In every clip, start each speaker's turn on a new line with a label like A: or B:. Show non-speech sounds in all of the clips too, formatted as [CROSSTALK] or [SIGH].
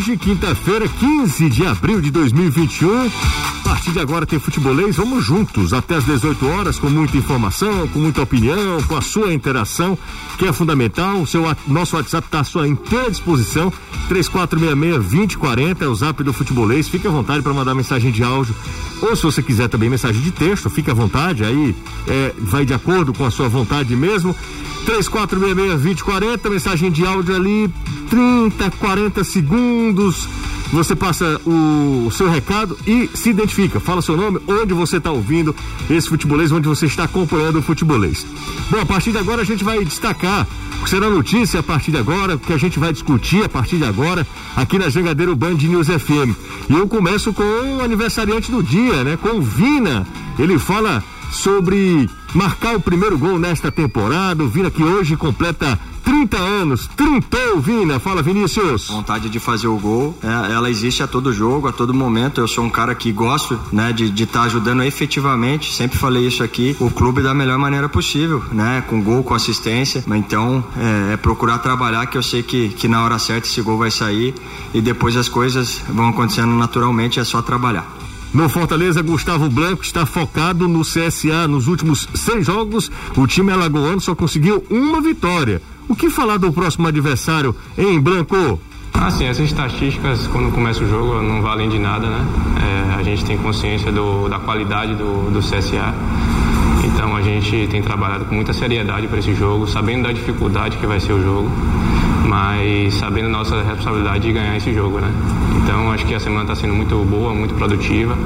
A: hoje, quinta-feira, 15 de abril de 2021. A partir de agora tem futebolês, vamos juntos até as 18 horas com muita informação, com muita opinião, com a sua interação, que é fundamental. O seu, nosso WhatsApp está à sua inteira disposição. 3466-2040 é o zap do futebolês. Fique à vontade para mandar mensagem de áudio. Ou se você quiser também mensagem de texto, fique à vontade, aí é, vai de acordo com a sua vontade mesmo. 3466-2040, mensagem de áudio ali, 30, 40 segundos. Você passa o, seu recado e se identifica. Fala seu nome, onde você está ouvindo esse futebolês, onde você está acompanhando o futebolês. Bom, a partir de agora a gente vai destacar o que será notícia a partir de agora, que a gente vai discutir a partir de agora aqui na Jangadeiro Band News FM. E eu começo com o aniversariante do dia, né? Com o Vina. Ele fala sobre marcar o primeiro gol nesta temporada. O Vina que hoje completa 30 anos, trintou, Vina. Fala, Vinícius.
B: Vontade de fazer o gol, é, ela existe a todo jogo, a todo momento. Eu sou um cara que gosto, né, de estar tá ajudando efetivamente. Sempre falei isso aqui. O clube da melhor maneira possível, né, com gol, com assistência. Então, é, é procurar trabalhar, que eu sei que, que na hora certa esse gol vai sair e depois as coisas vão acontecendo naturalmente. É só trabalhar.
A: No Fortaleza, Gustavo Blanco está focado no CSA. Nos últimos seis jogos, o time alagoano só conseguiu uma vitória. O que falar do próximo adversário em Blanco?
C: Ah, sim, essas estatísticas, quando começa o jogo, não valem de nada, né? É, a gente tem consciência do, da qualidade do, do CSA. Então a gente tem trabalhado com muita seriedade para esse jogo, sabendo da dificuldade que vai ser o jogo mas sabendo nossa responsabilidade de ganhar esse jogo, né? Então acho que a semana está sendo muito boa, muito produtiva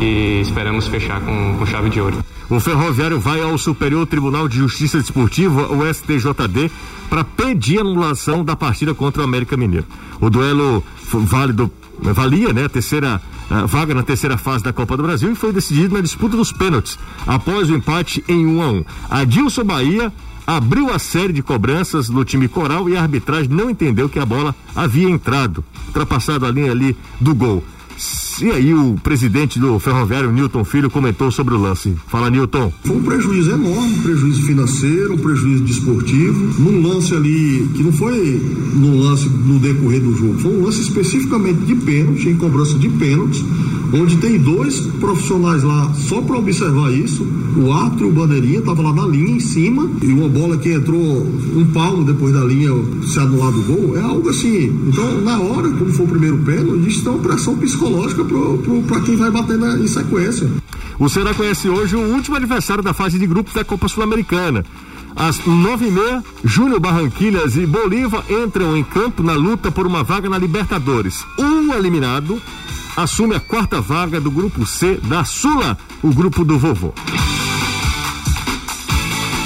C: e esperamos fechar com, com chave de ouro.
A: O Ferroviário vai ao Superior Tribunal de Justiça Desportiva, o STJD, para pedir anulação da partida contra o América Mineiro. O duelo válido valia, né, a terceira a vaga na terceira fase da Copa do Brasil e foi decidido na disputa dos pênaltis, após o empate em 1 um a 1. Um. Adilson Bahia abriu a série de cobranças no time coral e a arbitragem não entendeu que a bola havia entrado, ultrapassado a linha ali do gol. E aí o presidente do Ferroviário, Newton Filho, comentou sobre o lance. Fala, Newton.
D: Foi um prejuízo enorme, um prejuízo financeiro, um prejuízo desportivo, num lance ali, que não foi num lance no decorrer do jogo, foi um lance especificamente de pênalti, em cobrança de pênaltis, onde tem dois profissionais lá só para observar isso. O árbitro e o bandeirinha estavam lá na linha em cima e uma bola que entrou um palmo depois da linha se anular do gol é algo assim. Então, na hora, como foi o primeiro pênalti, isso tem uma pressão psicológica para quem vai bater na, em sequência.
A: O Ceará conhece hoje o último adversário da fase de grupos da Copa Sul-Americana. Às nove e meia, Júnior Barranquilhas e Bolívar entram em campo na luta por uma vaga na Libertadores. Um eliminado assume a quarta vaga do grupo C da Sula, o grupo do vovô.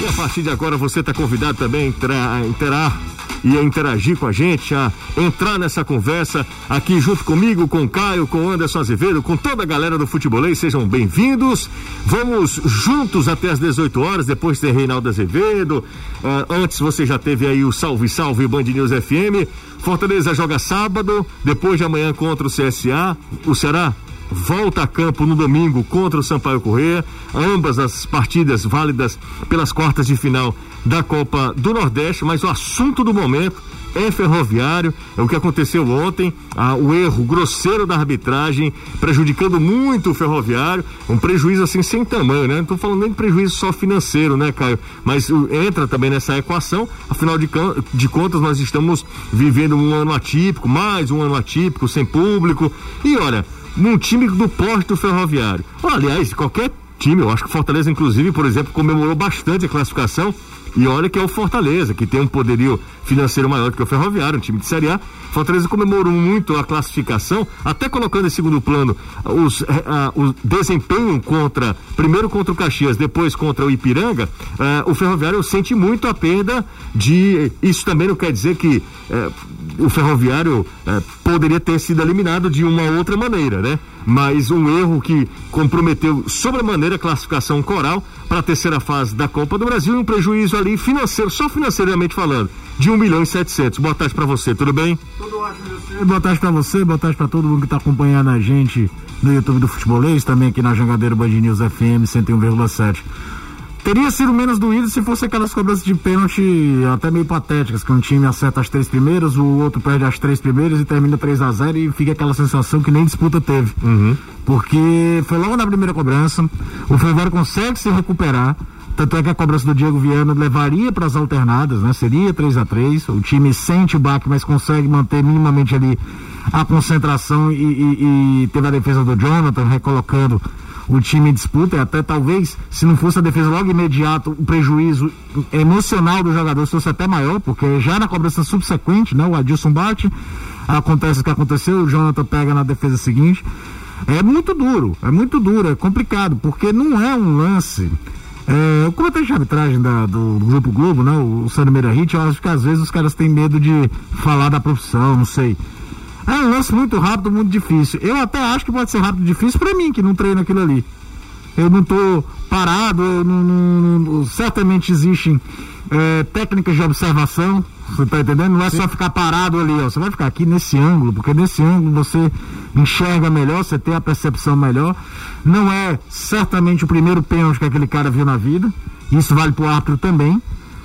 A: E a partir de agora você está convidado também a entrar, a interar e a interagir com a gente, a entrar nessa conversa aqui junto comigo, com Caio, com Anderson Azevedo, com toda a galera do Futebolês. Sejam bem-vindos. Vamos juntos até as 18 horas, depois tem Reinaldo Azevedo. Uh, antes você já teve aí o Salve Salve Band News FM. Fortaleza joga sábado, depois de amanhã contra o CSA. O Ceará volta a campo no domingo contra o Sampaio Correia. Ambas as partidas válidas pelas quartas de final da Copa do Nordeste, mas o assunto do momento é ferroviário, é o que aconteceu ontem, ah, o erro grosseiro da arbitragem, prejudicando muito o ferroviário, um prejuízo assim sem tamanho, né? Não tô falando nem de prejuízo só financeiro, né, Caio? Mas uh, entra também nessa equação, afinal de, de contas nós estamos vivendo um ano atípico, mais um ano atípico, sem público, e olha, num time do porte do ferroviário. Aliás, qualquer time, eu acho que Fortaleza, inclusive, por exemplo, comemorou bastante a classificação e olha que é o Fortaleza, que tem um poderio financeiro maior do que o Ferroviário, um time de Série A. Fortaleza comemorou muito a classificação, até colocando em segundo plano os, eh, a, o desempenho contra, primeiro contra o Caxias, depois contra o Ipiranga. Eh, o Ferroviário sente muito a perda de. Isso também não quer dizer que eh, o Ferroviário poderia ter sido eliminado de uma outra maneira, né? Mas um erro que comprometeu sobremaneira a classificação coral para a terceira fase da Copa do Brasil e um prejuízo ali financeiro, só financeiramente falando, de 1 milhão e 700. Boa tarde para você, tudo bem? Tudo
E: ótimo, você. Boa tarde para você, boa tarde para todo mundo que está acompanhando a gente no YouTube do Futebolês, também aqui na Jangadeiro Band News FM 101,7. Teria sido menos doído se fosse aquelas cobranças de pênalti até meio patéticas, que um time acerta as três primeiras, o outro perde as três primeiras e termina 3 a 0 e fica aquela sensação que nem disputa teve.
A: Uhum.
E: Porque foi logo na primeira cobrança, o Ferroviário consegue se recuperar, tanto é que a cobrança do Diego Viana levaria para as alternadas, né? Seria 3 a 3 O time sente o baque, mas consegue manter minimamente ali a concentração e, e, e teve a defesa do Jonathan recolocando o time disputa e até talvez, se não fosse a defesa logo imediato, o prejuízo emocional do jogador fosse até maior, porque já na cobrança subsequente, né, o Adilson bate, acontece o que aconteceu, o Jonathan pega na defesa seguinte. É muito duro, é muito duro, é complicado, porque não é um lance. É, o comitê de arbitragem da, do, do, Grupo Globo, né, o, o Sandro Meira Hit, eu acho que às vezes os caras têm medo de falar da profissão, não sei. É um lance muito rápido, muito difícil. Eu até acho que pode ser rápido e difícil para mim, que não treino aquilo ali. Eu não estou parado, não, não, não, certamente existem é, técnicas de observação, você está entendendo? Não é Sim. só ficar parado ali, ó. Você vai ficar aqui nesse ângulo, porque nesse ângulo você enxerga melhor, você tem a percepção melhor. Não é certamente o primeiro pênalti que aquele cara viu na vida. Isso vale para o árbitro também.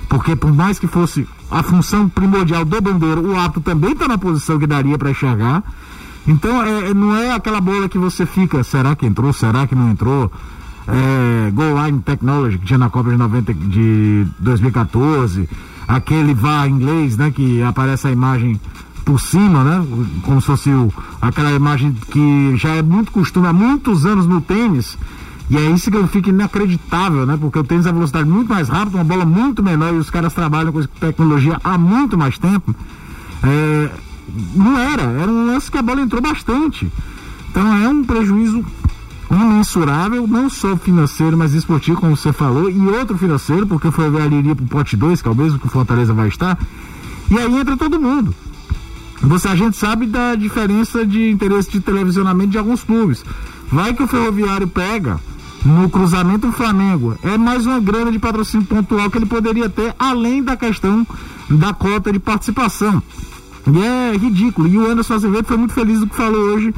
E: Porque por mais que fosse a função primordial do bandeiro, o árbitro também está na posição que daria para enxergar. Então é, é, não é aquela bola que você fica, será que entrou, será que não entrou? É, Goal Line Technology, que tinha na Copa de, 90, de 2014, aquele VAR inglês, né, que aparece a imagem por cima, né, como se fosse o, aquela imagem que já é muito costume há muitos anos no tênis, e é isso que eu fico inacreditável, né? Porque o tênis é velocidade muito mais rápida, uma bola muito menor e os caras trabalham com tecnologia há muito mais tempo. É, não era, era um lance que a bola entrou bastante. Então é um prejuízo imensurável, não só financeiro, mas esportivo, como você falou, e outro financeiro, porque foi a iria para o pote 2, que é o mesmo que o Fortaleza vai estar. E aí entra todo mundo. Você, a gente sabe da diferença de interesse de televisionamento de alguns clubes. Vai que o Ferroviário pega no cruzamento Flamengo. É mais uma grana de patrocínio pontual que ele poderia ter, além da questão da cota de participação. E é ridículo. E o Anderson Azevedo foi muito feliz do que falou hoje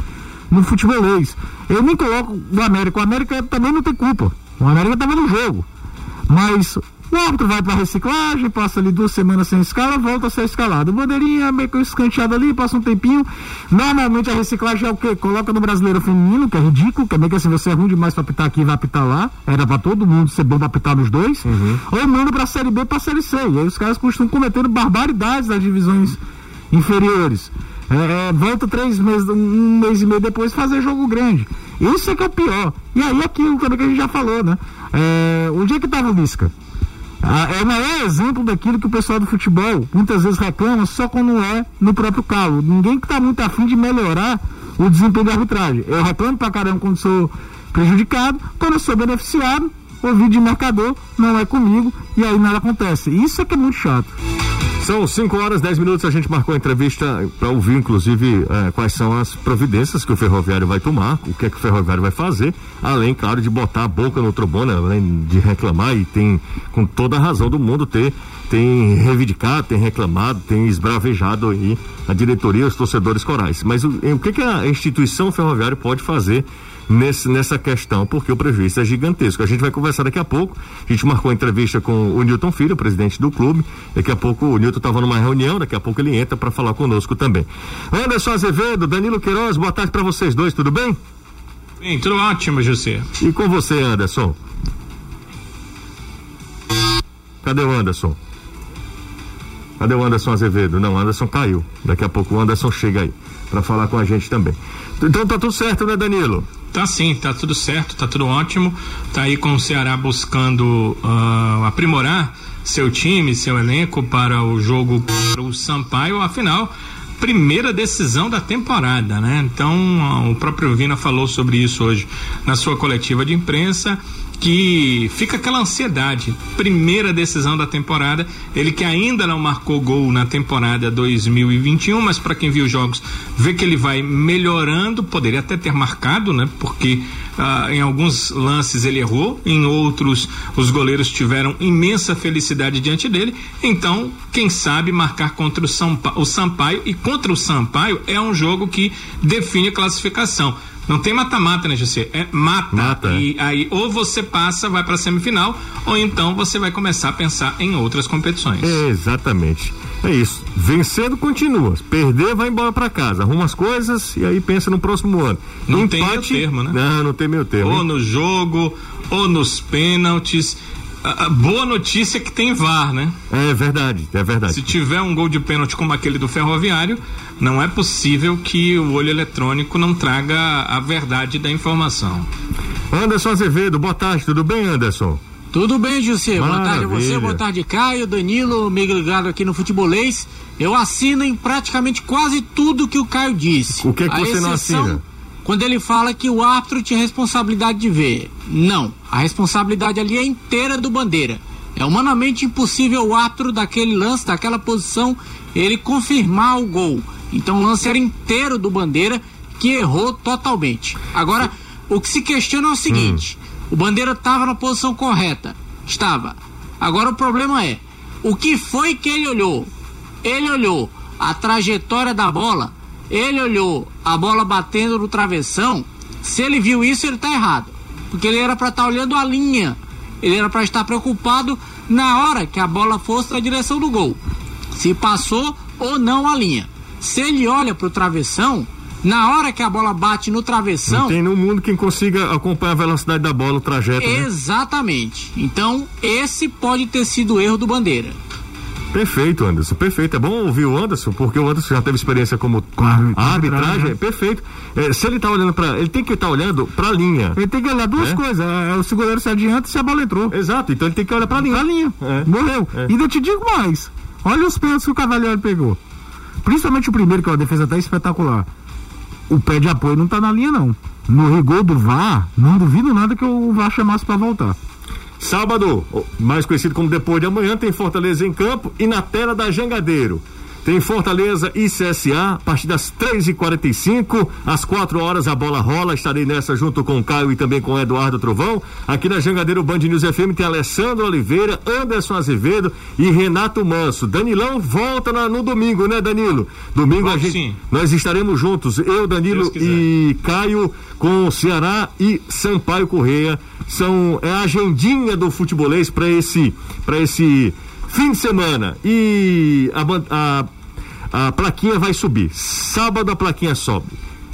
E: no futebolês. Eu nem coloco o América. O América também não tem culpa. O América estava no jogo. Mas o árbitro vai para reciclagem, passa ali duas semanas sem escala, volta a ser escalado. O bandeirinha meio que escanteado ali, passa um tempinho. Normalmente a reciclagem é o quê? Coloca no brasileiro feminino, que é ridículo, que é meio que assim, você é ruim demais para apitar aqui e vai apitar lá. Era para todo mundo ser bom pra apitar nos dois. Uhum. Ou manda pra série B pra série C. E aí os caras costumam cometendo barbaridades nas divisões inferiores. É, é, volta três meses, um mês e meio depois fazer jogo grande. Isso é que é o pior. E aí aquilo também que a gente já falou, né? É, onde é que tava o Lisca? Ah, é o maior exemplo daquilo que o pessoal do futebol muitas vezes reclama só quando é no próprio calo. Ninguém que está muito afim de melhorar o desempenho da arbitragem. Eu reclamo pra caramba quando sou prejudicado, quando eu sou beneficiado, o vídeo de marcador não é comigo e aí nada acontece. Isso é que é muito chato.
A: São 5 horas 10 minutos. A gente marcou a entrevista para ouvir, inclusive, eh, quais são as providências que o ferroviário vai tomar, o que é que o ferroviário vai fazer, além, claro, de botar a boca no trombone, além de reclamar e tem, com toda a razão do mundo, ter tem reivindicado, tem reclamado, tem esbravejado aí a diretoria, os torcedores corais. Mas o, o que, que a instituição ferroviária pode fazer nesse, nessa questão, porque o prejuízo é gigantesco. A gente vai conversar daqui a pouco. A gente marcou a entrevista com o Newton Filho, presidente do clube. Daqui a pouco o Newton estava numa reunião, daqui a pouco ele entra para falar conosco também. Anderson Azevedo, Danilo Queiroz, boa tarde para vocês dois, tudo bem?
F: Bem, tudo ótimo, José.
A: E com você, Anderson? Cadê o Anderson? Cadê o Anderson Azevedo? Não, o Anderson caiu. Daqui a pouco o Anderson chega aí para falar com a gente também. Então tá tudo certo, né, Danilo?
F: Tá sim, tá tudo certo, tá tudo ótimo. Tá aí com o Ceará buscando uh, aprimorar seu time, seu elenco para o jogo para o Sampaio, afinal, primeira decisão da temporada, né? Então, uh, o próprio Vina falou sobre isso hoje na sua coletiva de imprensa que fica aquela ansiedade. Primeira decisão da temporada, ele que ainda não marcou gol na temporada 2021, mas para quem viu os jogos, vê que ele vai melhorando, poderia até ter marcado, né? Porque ah, em alguns lances ele errou, em outros os goleiros tiveram imensa felicidade diante dele. Então, quem sabe marcar contra o, o Sampaio e contra o Sampaio é um jogo que define a classificação. Não tem mata-mata, né, José? É mata. mata. E aí ou você passa, vai para a semifinal, ou então você vai começar a pensar em outras competições.
A: É, exatamente. É isso. Vencendo, continua. Perder, vai embora para casa. Arruma as coisas e aí pensa no próximo ano.
F: Não Empate, tem meio termo, né?
A: Não, não tem meio termo.
F: Ou no jogo, ou nos pênaltis. A, a boa notícia é que tem VAR, né?
A: É verdade, é verdade.
F: Se tiver um gol de pênalti como aquele do Ferroviário, não é possível que o olho eletrônico não traga a verdade da informação.
A: Anderson Azevedo, boa tarde, tudo bem, Anderson?
G: Tudo bem, José. Boa tarde a você, boa tarde, Caio, Danilo, me ligado aqui no Futebolês. Eu assino em praticamente quase tudo que o Caio disse.
A: O que, é que você não assina?
G: Quando ele fala que o árbitro tinha responsabilidade de ver. Não, a responsabilidade ali é inteira do Bandeira. É humanamente impossível o árbitro daquele lance, daquela posição, ele confirmar o gol. Então o lance era inteiro do Bandeira que errou totalmente. Agora, o que se questiona é o seguinte: hum. o Bandeira estava na posição correta. Estava. Agora o problema é: o que foi que ele olhou? Ele olhou a trajetória da bola, ele olhou a bola batendo no travessão. Se ele viu isso, ele está errado. Porque ele era para estar tá olhando a linha. Ele era para estar preocupado na hora que a bola fosse na direção do gol. Se passou ou não a linha. Se ele olha para o travessão, na hora que a bola bate no travessão. Não
A: tem no mundo quem consiga acompanhar a velocidade da bola, o trajeto.
G: Né? Exatamente. Né? Então, esse pode ter sido o erro do Bandeira.
A: Perfeito, Anderson, perfeito. É bom ouvir o Anderson, porque o Anderson já teve experiência como a arbitragem. É perfeito. É, se ele está olhando para, ele tem que estar tá olhando para a linha.
E: Ele tem que olhar duas é? coisas. É, é, o segurança se adianta se a bola entrou.
A: Exato. Então ele tem que olhar para a linha.
E: Pra linha. Morreu. E eu te digo mais. Olha os pênaltis que o Cavaleiro pegou. Principalmente o primeiro, que é uma defesa até espetacular. O pé de apoio não está na linha, não. No rigor do VAR, não duvido nada que o VAR chamasse para voltar.
A: Sábado, mais conhecido como depois de amanhã, tem Fortaleza em campo e na tela da Jangadeiro. Tem Fortaleza e CSA, a partir das 3h45, às 4 horas a bola rola. Estarei nessa junto com o Caio e também com o Eduardo Trovão. Aqui na Jangadeiro Band News FM tem Alessandro Oliveira, Anderson Azevedo e Renato Manso. Danilão volta na, no domingo, né, Danilo? Domingo a gente, sim. nós estaremos juntos, eu, Danilo e Caio, com Ceará e Sampaio Correia. São é a agendinha do futebolês para esse esse fim de semana. E a, a a plaquinha vai subir. Sábado a plaquinha sobe.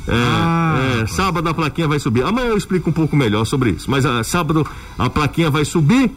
A: É, ah, é, sábado a plaquinha vai subir. Amanhã eu explico um pouco melhor sobre isso. Mas a, sábado a plaquinha vai subir.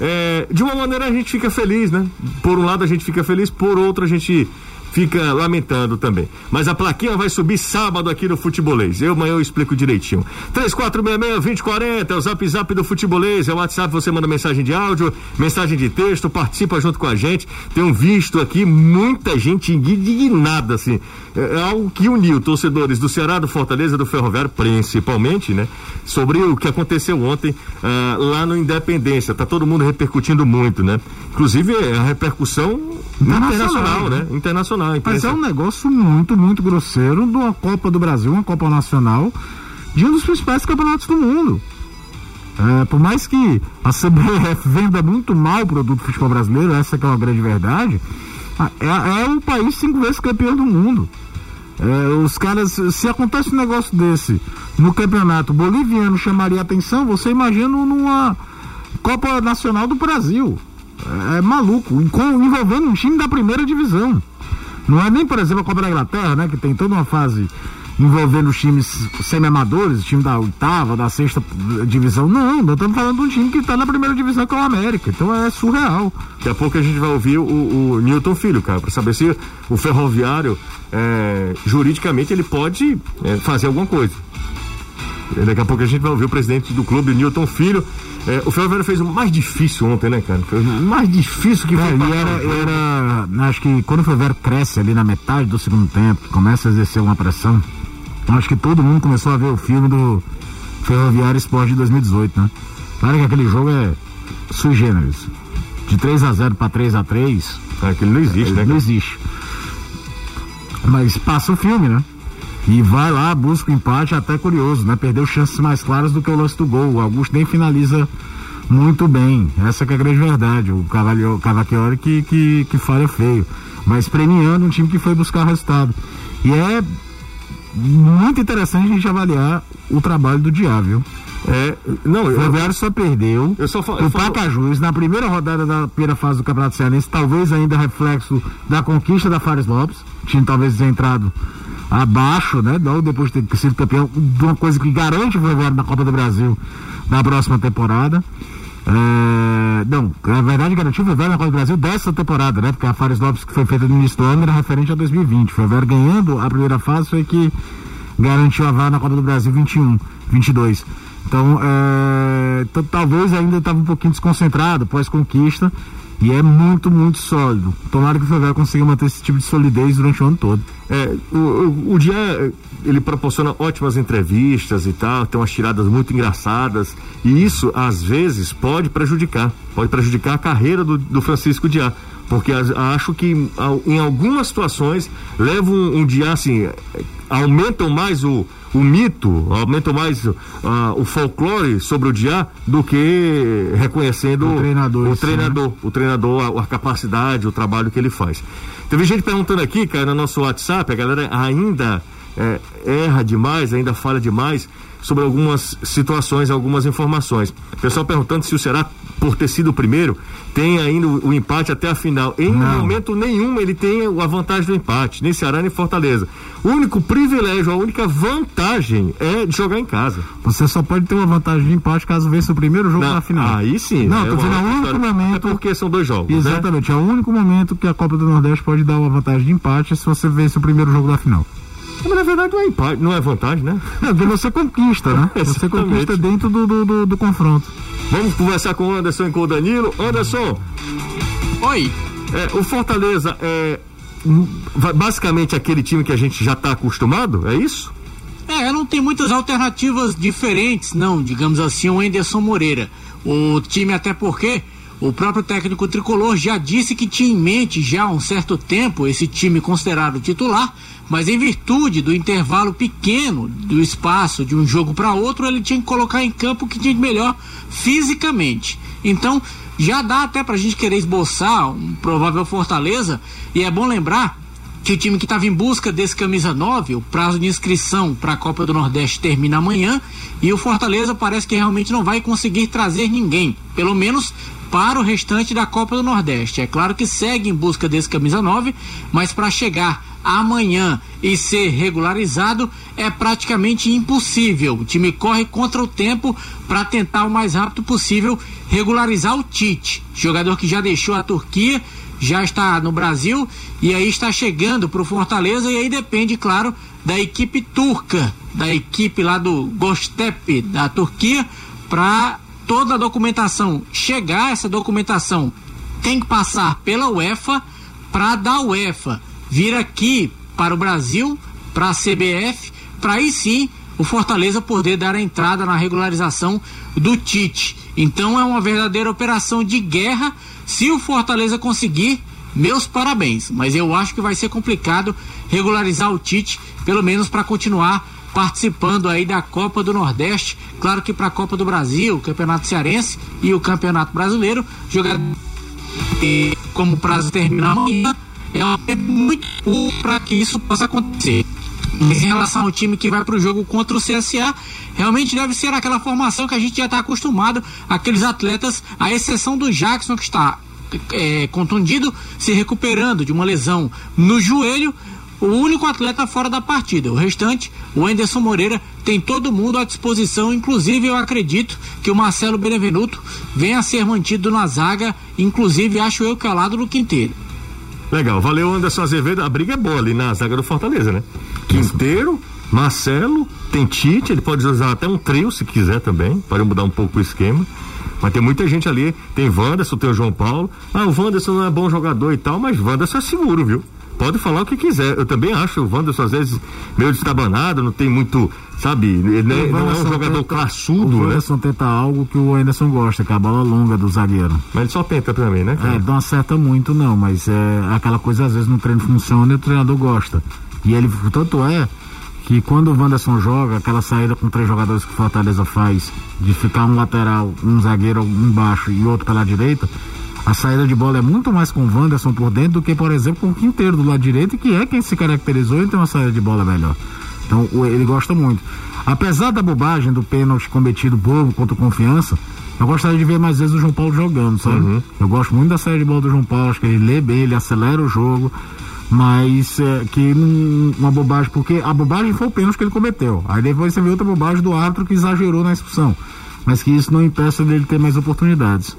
A: É, de uma maneira a gente fica feliz, né? Por um lado a gente fica feliz, por outro a gente fica lamentando também. Mas a plaquinha vai subir sábado aqui no Futebolês. Eu amanhã eu explico direitinho. 3466-2040 é o zap zap do Futebolês, é o WhatsApp, você manda mensagem de áudio, mensagem de texto, participa junto com a gente. Tenho visto aqui muita gente indignada, assim. É, é algo que uniu torcedores do Ceará, do Fortaleza, do Ferroviário, principalmente, né? Sobre o que aconteceu ontem ah, lá no Independência. Tá todo mundo repercutindo muito, né? Inclusive é a repercussão internacional, internacional né? Internacional
E: mas é um negócio muito, muito grosseiro de uma Copa do Brasil, uma Copa Nacional, de um dos principais campeonatos do mundo. É, por mais que a CBF venda muito mal o produto do futebol brasileiro, essa que é uma grande verdade, é, é um país cinco vezes campeão do mundo. É, os caras, se acontece um negócio desse no campeonato boliviano chamaria atenção, você imagina numa Copa Nacional do Brasil. É, maluco, envolvendo um time da primeira divisão. Não é nem, por exemplo, a Copa da Inglaterra, né? Que tem toda uma fase envolvendo times semi-amadores, time da oitava, da sexta divisão. Não, nós estamos falando de um time que está na primeira divisão que é o América. Então é surreal.
A: Daqui a pouco a gente vai ouvir o, o Newton Filho, cara, para saber se o ferroviário, é, juridicamente, ele pode é, fazer alguma coisa. Daqui a pouco a gente vai ouvir o presidente do clube, Newton Filho. É, o Ferroviário fez o mais difícil ontem, né, cara? Foi o mais difícil que é, foi.
E: E era, era, acho que quando o Ferroviário cresce ali na metade do segundo tempo, começa a exercer uma pressão, acho que todo mundo começou a ver o filme do Ferroviário Esporte de 2018, né? Claro que aquele jogo é sui generis. De 3 a 0 para 3 a 3
A: é, aquele não existe, né?
E: Não existe. Mas passa o filme, né? E vai lá, busca o empate, até curioso, né? Perdeu chances mais claras do que o lance do gol. O Augusto nem finaliza muito bem. Essa que é a grande verdade. O Cavacchioli que, que, que falha feio. Mas premiando um time que foi buscar resultado. E é muito interessante a gente avaliar o trabalho do Diável. É, não, o Ferroviário só perdeu eu só o Pacajus na primeira rodada da primeira fase do Campeonato Cearense, talvez ainda reflexo da conquista da Fares Lopes. O time talvez tenha entrado abaixo, né? Logo depois de ter sido campeão, de uma coisa que garante o Ferroviário na Copa do Brasil na próxima temporada. É, não, na verdade garantiu o Ferroviário na Copa do Brasil dessa temporada, né? Porque a Fares Lopes que foi feita no início do ano era referente a 2020. O Ferroviário ganhando a primeira fase foi que garantiu a vaga na Copa do Brasil 21, 22. Então, é, talvez ainda estava um pouquinho desconcentrado pós-conquista e é muito, muito sólido. Tomara que o Ferroviário consiga manter esse tipo de solidez durante o ano todo.
A: É, o, o, o dia ele proporciona ótimas entrevistas e tal, tem umas tiradas muito engraçadas e isso às vezes pode prejudicar, pode prejudicar a carreira do, do Francisco Diá porque acho que em algumas situações levam um, um dia assim aumentam mais o, o mito, aumentam mais uh, o folclore sobre o dia do que reconhecendo o treinador, o treinador, né? o treinador, a, a, capacidade, o trabalho que ele faz. Teve gente perguntando aqui, cara, no nosso WhatsApp, a galera ainda é, erra demais, ainda falha demais sobre algumas situações, algumas informações. O pessoal perguntando se o Ceará, por ter sido o primeiro, tem ainda o, o empate até a final. Em Não. momento nenhum ele tem a vantagem do empate, nem Ceará nem Fortaleza. O único privilégio, a única vantagem é de jogar em casa.
E: Você só pode ter uma vantagem de empate caso vença o primeiro jogo
A: Não,
E: na final.
A: Aí sim.
E: Não, é tô dizendo, é o único momento.
A: É porque são dois jogos. Né?
E: Exatamente, né? é o único momento que a Copa do Nordeste pode dar uma vantagem de empate se você vence o primeiro jogo da final.
A: Mas na verdade não é empate, não é vantagem, né? [LAUGHS]
E: É, você conquista, né? Você conquista dentro do, do, do, do, confronto.
A: Vamos conversar com o Anderson e com o Danilo. Anderson.
G: Oi.
A: É, o Fortaleza é basicamente aquele time que a gente já está acostumado, é isso?
G: É, não tem muitas alternativas diferentes, não, digamos assim, o Anderson Moreira. O time até porque o próprio técnico tricolor já disse que tinha em mente já há um certo tempo esse time considerado titular, mas em virtude do intervalo pequeno do espaço de um jogo para outro, ele tinha que colocar em campo o que tinha de melhor fisicamente. Então, já dá até para a gente querer esboçar um provável Fortaleza, e é bom lembrar que o time que estava em busca desse camisa 9, o prazo de inscrição para a Copa do Nordeste termina amanhã e o Fortaleza parece que realmente não vai conseguir trazer ninguém, pelo menos para o restante da Copa do Nordeste. É claro que segue em busca desse camisa 9, mas para chegar amanhã e ser regularizado é praticamente impossível. O time corre contra o tempo para tentar o mais rápido possível regularizar o Tite, jogador que já deixou a Turquia, já está no Brasil e aí está chegando para o Fortaleza e aí depende, claro, da equipe turca, da equipe lá do Gostep da Turquia para toda a documentação chegar, essa documentação tem que passar pela UEFA para da UEFA vir aqui para o Brasil, para a CBF, para aí sim o Fortaleza poder dar a entrada na regularização do Tite. Então é uma verdadeira operação de guerra. Se o Fortaleza conseguir, meus parabéns. Mas eu acho que vai ser complicado regularizar o Tite, pelo menos para continuar participando aí da Copa do Nordeste. Claro que para a Copa do Brasil, o Campeonato Cearense e o Campeonato Brasileiro, jogar como prazo terminar amanhã, é muito pouco para que isso possa acontecer. Mas em relação ao time que vai para o jogo contra o CSA, realmente deve ser aquela formação que a gente já está acostumado, aqueles atletas, à exceção do Jackson que está é, contundido, se recuperando de uma lesão no joelho, o único atleta fora da partida. O restante, o Anderson Moreira, tem todo mundo à disposição. Inclusive, eu acredito que o Marcelo Benevenuto venha a ser mantido na zaga. Inclusive, acho eu que ao lado do Quinteiro.
A: Legal, valeu Anderson Azevedo. A briga é boa ali na zaga do Fortaleza, né? Quinteiro, Marcelo, tem Tite, ele pode usar até um trio se quiser também, pode mudar um pouco o esquema. Mas tem muita gente ali, tem Wanderson, tem o João Paulo. Ah, o Wanderson não é bom jogador e tal, mas Wanderson é seguro, viu? Pode falar o que quiser. Eu também acho o Wanderson às vezes meio destabanado, não tem muito, sabe, ele não, não é um jogador tenta, classudo, o
E: né? O tenta algo que o Anderson gosta, que é a bola longa do zagueiro.
A: Mas ele só tenta também, né?
E: Cara? É, não acerta muito não, mas é aquela coisa às vezes no treino funciona e o treinador gosta. E ele, tanto é que que quando o Wanderson joga, aquela saída com três jogadores que o Fortaleza faz, de ficar um lateral, um zagueiro embaixo e outro pela direita, a saída de bola é muito mais com o Wanderson por dentro do que, por exemplo, com o Quinteiro do lado direito, que é quem se caracterizou em ter uma saída de bola melhor. Então ele gosta muito. Apesar da bobagem do pênalti cometido bobo contra Confiança, eu gostaria de ver mais vezes o João Paulo jogando, sabe? Uhum. Eu gosto muito da saída de bola do João Paulo, acho que ele lê bem, ele acelera o jogo, mas é, que uma bobagem, porque a bobagem foi o pênalti que ele cometeu. Aí depois você vê outra bobagem do árbitro que exagerou na expulsão. Mas que isso não impeça dele ter mais oportunidades.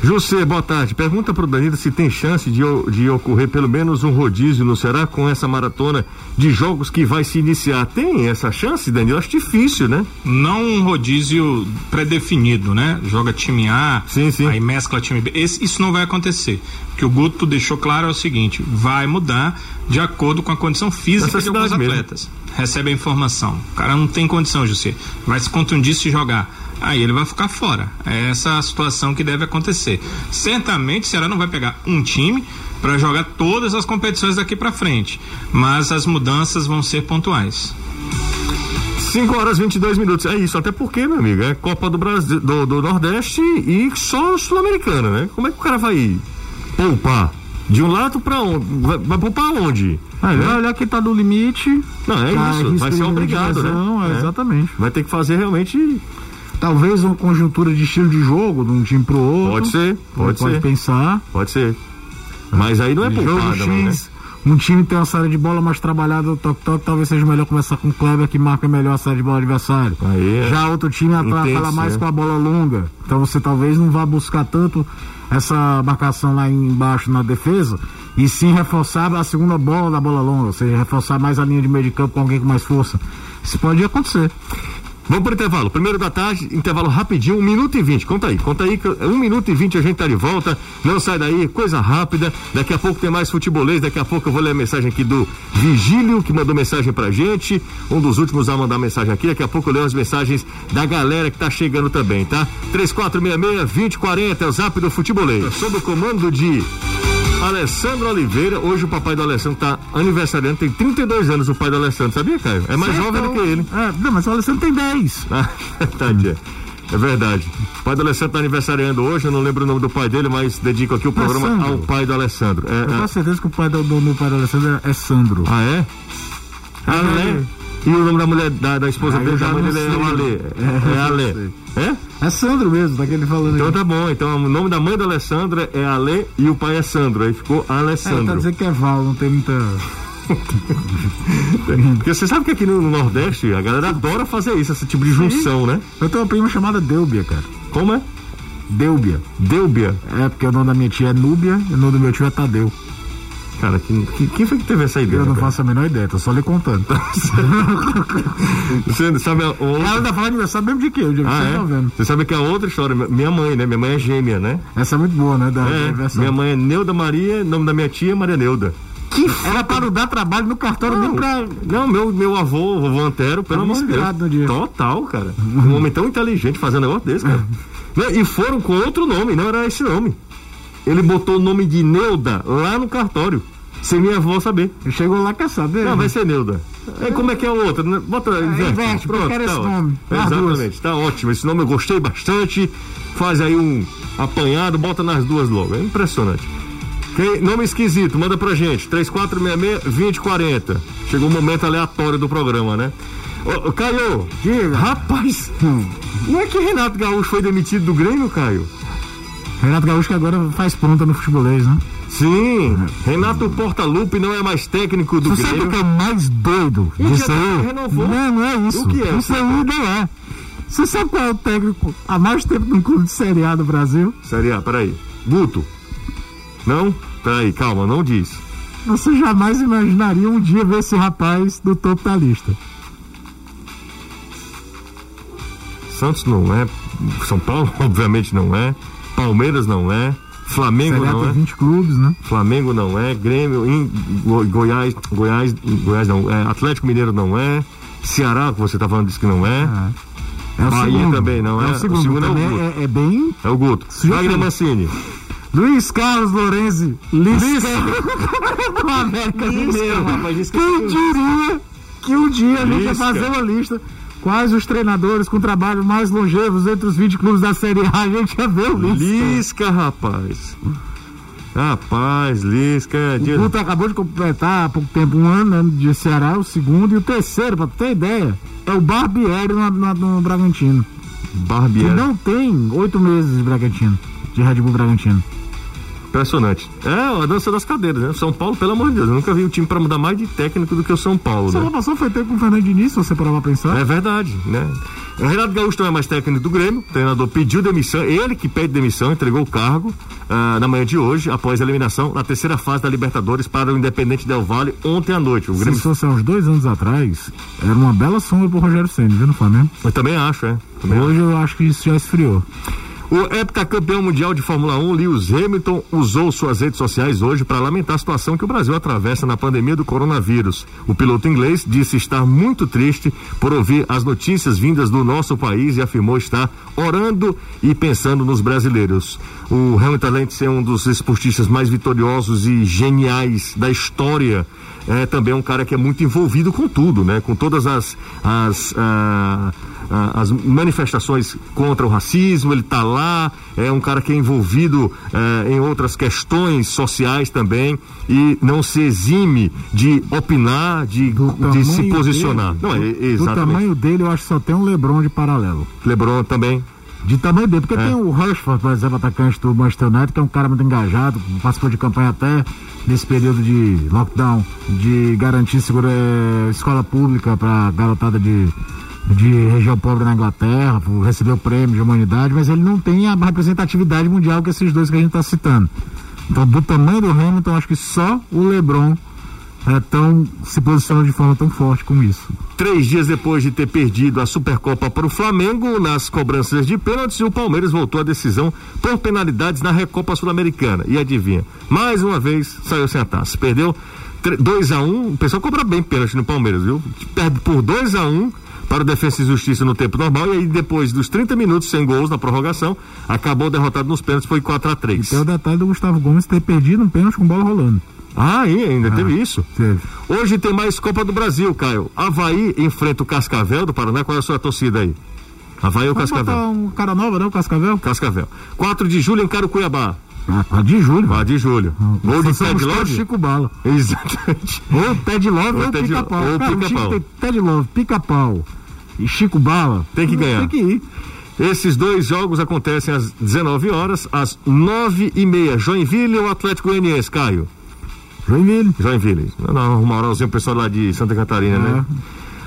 A: José, boa tarde. Pergunta para o Danilo se tem chance de, de ocorrer pelo menos um rodízio no Ceará com essa maratona de jogos que vai se iniciar. Tem essa chance, Danilo? Acho difícil, né?
F: Não um rodízio pré-definido, né? Joga time A,
A: sim, sim.
F: aí mescla time B. Esse, isso não vai acontecer. O que o Guto deixou claro é o seguinte: vai mudar de acordo com a condição física de alguns atletas. Mesmo. Recebe a informação. O cara não tem condição, José. Vai se contundir se jogar aí ele vai ficar fora. É essa a situação que deve acontecer. Certamente o Ceará não vai pegar um time para jogar todas as competições daqui para frente, mas as mudanças vão ser pontuais.
A: 5 horas e 22 minutos. É isso, até porque, meu amigo, é Copa do Brasil, do, do Nordeste e só Sul-Americana, né? Como é que o cara vai poupar? De um lado para onde? Vai, vai poupar onde?
E: Ah, é. Olha que tá no limite.
A: Não, é tá isso. Vai ser obrigado, né?
E: É, exatamente.
A: Vai ter que fazer realmente
E: Talvez uma conjuntura de estilo de jogo de um time pro outro.
A: Pode ser, pode, pode
E: ser. pensar.
A: Pode ser. Mas aí não é poupada, X, né?
E: Um time tem uma série de bola mais trabalhada, toque-toque, talvez seja melhor começar com o Kleber que marca melhor a série de bola adversário.
A: Aí é.
E: Já outro time fala mais é. com a bola longa. Então você talvez não vá buscar tanto essa marcação lá embaixo na defesa e sim reforçar a segunda bola da bola longa, ou seja, reforçar mais a linha de meio de campo com alguém com mais força. Isso pode acontecer.
A: Vamos para o intervalo. Primeiro da tarde, intervalo rapidinho, um minuto e vinte. Conta aí, conta aí, um minuto e vinte a gente tá de volta. Não sai daí, coisa rápida. Daqui a pouco tem mais futebolês. Daqui a pouco eu vou ler a mensagem aqui do Vigílio, que mandou mensagem pra gente. Um dos últimos a mandar mensagem aqui. Daqui a pouco eu leio as mensagens da galera que tá chegando também, tá? 3466-2040 é o zap do futebolês. Sob o comando de Alessandro Oliveira, hoje o papai do Alessandro está aniversariando, tem 32 anos o pai do Alessandro, sabia, Caio? É mais jovem do que ele.
E: É, não, mas o Alessandro tem 10. [LAUGHS]
A: Ah, tadinha. É verdade. O pai do Alessandro está aniversariando hoje, eu não lembro o nome do pai dele, mas dedico aqui o programa Alessandro. ao pai do Alessandro.
E: É, eu tenho é... certeza que o pai do, do, do pai do Alessandro é, é Sandro.
A: Ah, é? Ah, é? E o nome da mulher, da, da esposa dele, da mãe dele é Ale. É, é Ale. [LAUGHS]
E: É? É Sandro mesmo, daquele falando
A: Então aí. tá bom, então o nome da mãe da Alessandra é Ale e o pai é Sandro, aí ficou Alessandro. É,
E: tá dizendo que é Val, não tem muita... [LAUGHS]
A: Porque você sabe que aqui no, Nordeste a galera adora fazer isso, esse tipo de junção, Sim. né?
E: Eu tenho uma prima chamada Delbia, cara.
A: Como é?
E: Delbia.
A: Delbia?
E: É, porque o nome da minha tia é Núbia e o nome do meu tio é Tadeu.
A: Cara, que, que, quem foi que teve essa ideia?
E: Eu não
A: cara?
E: faço a menor ideia, tô só lhe contando. [LAUGHS]
A: Você sabe a outra...
E: Ela fala aniversário mesmo de quê? Eu
A: ah, é? vendo. Você sabe que a outra história, minha mãe, né? Minha mãe é gêmea, né?
E: Essa é muito boa, né? Da
A: é, minha mãe é Neuda Maria, nome da minha tia é Maria Neuda.
E: Que era para não dar trabalho no cartório
A: não,
E: nem pra.
A: Não, meu, meu avô, vovô Antero, pelo amor de Deus. Total, cara. Um homem tão inteligente fazendo um negócio desse, cara. [LAUGHS] e foram com outro nome, não era esse nome. Ele botou o nome de Neuda lá no cartório. Sem minha avó saber.
E: Chegou lá, quer saber?
A: Não, vai ser Neuda. É, como é que é o outro? Bota,
E: é, inverte. inverte Pronto, tá esse nome.
A: Exatamente, tá ótimo. Esse nome eu gostei bastante. Faz aí um apanhado, bota nas duas logo. É impressionante. Quem, nome esquisito, manda pra gente. 3466-2040. Chegou o um momento aleatório do programa, né? Ô, Caio,
E: Diga.
A: rapaz, não é que Renato Gaúcho foi demitido do Grêmio, Caio?
E: Renato Gaúcho que agora faz ponta no futebolês, né?
A: Sim, Renato Portaluppi não é mais técnico do
E: Você Grêmio. Você sabe o que é mais doido disso aí?
A: Renovou.
E: Não, não é isso.
A: O que é?
E: Isso aí não é. Você sabe qual é o técnico há mais tempo no clube de Série A do Brasil?
A: Série A, peraí. Guto. Não? Peraí, calma, não diz.
E: Você jamais imaginaria um dia ver esse rapaz do topo da lista.
A: Santos não é. São Paulo, [LAUGHS] obviamente, não é. Palmeiras não é. Flamengo Série não é.
E: 20 clubes, né?
A: Flamengo não é. Grêmio, em Goiás, Goiás, Goiás não é. Atlético Mineiro não é. Ceará, que você tá falando disso que não é. é. é Bahia segundo. também não é.
E: É o segundo, o segundo é, o Guto. É, é, bem.
A: É o Guto. Wagner Mancini.
E: Luiz Carlos Lorenzi. Com [LAUGHS] América
A: Mineiro.
E: Quem diria que um dia a gente
A: Lisca.
E: fazer uma lista. Quais os treinadores com trabalho mais longevos entre os 20 clubes da Série A? A gente já vê o Lisca.
A: Lisca, rapaz. Rapaz, Lisca. é
E: O Guto acabou de completar há pouco tempo um ano né, de Ceará, o segundo, e o terceiro, pra tu ter ideia, é o Barbieri no, no, no Bragantino. Que
A: Barbieri.
E: não tem oito meses de Bragantino, de Red Bull Bragantino.
A: Impressionante. É a dança das cadeiras, né? São Paulo, pelo amor de Deus, eu nunca vi um time pra mudar mais de técnico do que o São Paulo,
E: Essa
A: né?
E: renovação foi ter com o Fernando Diniz, se você parar pra pensar.
A: É verdade, né? O Renato Gaúcho não é mais técnico do Grêmio, o treinador pediu demissão, ele que pede demissão, entregou o cargo ah, na manhã de hoje, após a eliminação na terceira fase da Libertadores para o Independente Del Valle ontem à noite. O
E: Se
A: Grêmio,
E: isso fosse há uns dois anos atrás, era uma bela sombra pro Rogério Senna, viu, no Flamengo?
A: eu também acho, é. Também
E: Hoje eu acho que isso já esfriou.
A: O heptacampeão mundial de Fórmula 1, Lewis Hamilton, usou suas redes sociais hoje para lamentar a situação que o Brasil atravessa na pandemia do coronavírus. O piloto inglês disse estar muito triste por ouvir as notícias vindas do nosso país e afirmou estar orando e pensando nos brasileiros. O Hamilton, além de ser um dos esportistas mais vitoriosos e geniais da história, é também um cara que é muito envolvido com tudo, né? Com todas as, as, ah, as manifestações contra o racismo, ele está lá, é um cara que é envolvido eh, em outras questões sociais também e não se exime de opinar, de, de se posicionar.
E: dele,
A: não, é,
E: do- Do
A: exatamente.
E: tamanho dele, eu acho que só tem um Lebron de paralelo.
A: Lebron também.
E: De tamanho dele, porque
A: É.
E: tem o Rushford, por exemplo, atacante do Manchester United, que é um cara muito engajado, participou de campanha até nesse período de lockdown, de garantir segura, eh, escola pública para garotada de, de região pobre na Inglaterra, recebeu prêmio de humanidade, mas ele não tem a representatividade mundial que esses dois que a gente está citando. Então, do tamanho do Hamilton, acho que só o LeBron é tão, se posiciona de forma tão forte como isso.
A: Três dias depois de ter perdido a Supercopa para o Flamengo, nas cobranças de pênaltis, o Palmeiras voltou à decisão por penalidades na Recopa Sul-Americana. E adivinha? Mais uma vez saiu sem a taça. Perdeu 2 a 1 um, o pessoal cobra bem pênalti no Palmeiras, viu? Perde por 2 a 1 um para o Defensa e Justiça no tempo normal. E aí, depois dos 30 minutos sem gols na prorrogação, acabou derrotado nos pênaltis, foi 4 a 3
E: Tem o detalhe do Gustavo Gomes ter perdido um pênalti com bola rolando.
A: Ah, e ainda teve isso?
E: Teve.
A: Hoje tem mais Copa do Brasil, Caio. Havaí enfrenta o Cascavel do Paraná. Qual é a sua torcida aí? Havaí ou Cascavel?
E: botar um cara nova, né? O Cascavel?
A: Cascavel. 4 de julho encara o Cuiabá.
E: Ah, de julho.
A: Ah, de julho. Gol de
E: Nós somos
A: Ted Lodge?
E: Chico Bala.
A: Exatamente.
E: Ou Ted Love
A: Ou
E: ou, Pica-Pau.
A: ou
E: Cara,
A: Pica-Pau.
E: tem Ted Love, Pica-Pau e Chico Bala.
A: Tem que ganhar.
E: Tem que ir.
A: Esses dois jogos acontecem às 19 horas, às 9 e meia. Joinville ou Atlético Goianiense, Caio?
E: Joinville.
A: Joinville. Não, não, uma moralzinha o pessoal lá de Santa Catarina, né?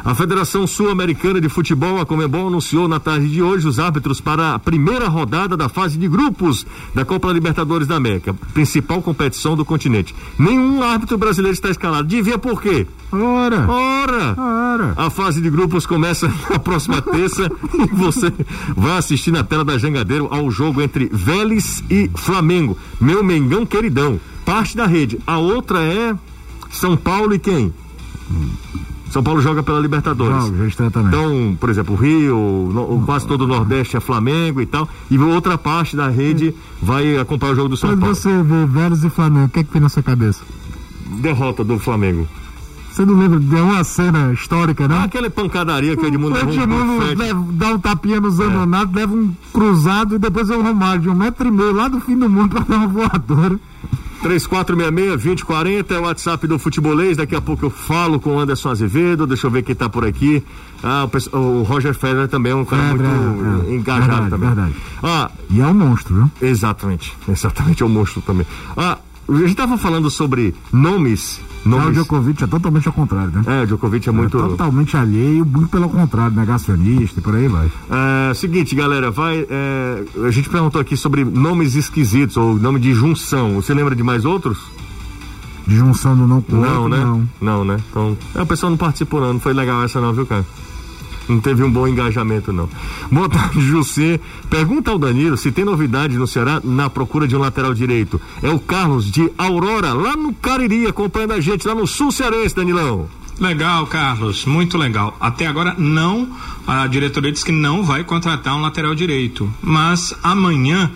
A: A Federação Sul-Americana de Futebol, a Comebol, anunciou na tarde de hoje os árbitros para a primeira rodada da fase de grupos da Copa Libertadores da América, principal competição do continente. Nenhum árbitro brasileiro está escalado. Devia por quê?
E: Ora.
A: Ora!
E: Ora.
A: A fase de grupos começa [LAUGHS] na próxima terça e você vai assistir na tela da Jangadeiro ao jogo entre Vélez e Flamengo. Meu Mengão queridão. Parte da rede. A outra é São Paulo e quem? São Paulo joga pela Libertadores.
E: Joga.
A: Então, por exemplo, o Rio, o quase todo o Nordeste é Flamengo e tal. E outra parte da rede vai acompanhar o jogo do São
E: Quando
A: Paulo.
E: você vê Vélez e Flamengo, o que é que tem na sua cabeça?
A: Derrota do Flamengo.
E: Você não lembra de uma cena histórica, não?
A: Ah, aquela pancadaria que o Edmundo um
E: leva- dá um tapinha no
A: É.
E: Zanonato, leva um cruzado e depois é o Romário de um metro e meio lá do fim do mundo pra dar uma voadora.
A: 3466-2040 é o WhatsApp do Futebolês. Daqui a pouco eu falo com o Anderson Azevedo. Deixa eu ver quem tá por aqui. Ah, o, o Roger Federer também é um cara
E: Federer,
A: muito
E: é.
A: engajado
E: Verdade,
A: também.
E: verdade.
A: Ah,
E: E é um monstro, viu?
A: exatamente. [LAUGHS] Exatamente, é um monstro também. Ah, a gente tava falando sobre nomes.
E: Já o Djokovic é totalmente ao contrário, né?
A: é, o Djokovic é muito.
E: É totalmente alheio, muito pelo contrário, negacionista e por aí vai.
A: É, seguinte, galera, vai. é, a gente perguntou aqui sobre nomes esquisitos ou nome de junção. Você lembra de mais outros?
E: De junção do não com
A: Não,
E: outro,
A: né?
E: não.
A: Não, né? Então, é, o pessoal não participou, não. Não foi legal essa, não, viu, cara? Não teve um bom engajamento, não. Boa tarde, José. Pergunta ao Danilo se tem novidade no Ceará na procura de um lateral direito. É o Carlos de Aurora, lá no Cariri, acompanhando a gente, lá no Sul Cearense, Danilão.
F: Legal, Carlos, muito legal. Até agora não, a diretoria diz que não vai contratar um lateral direito, mas amanhã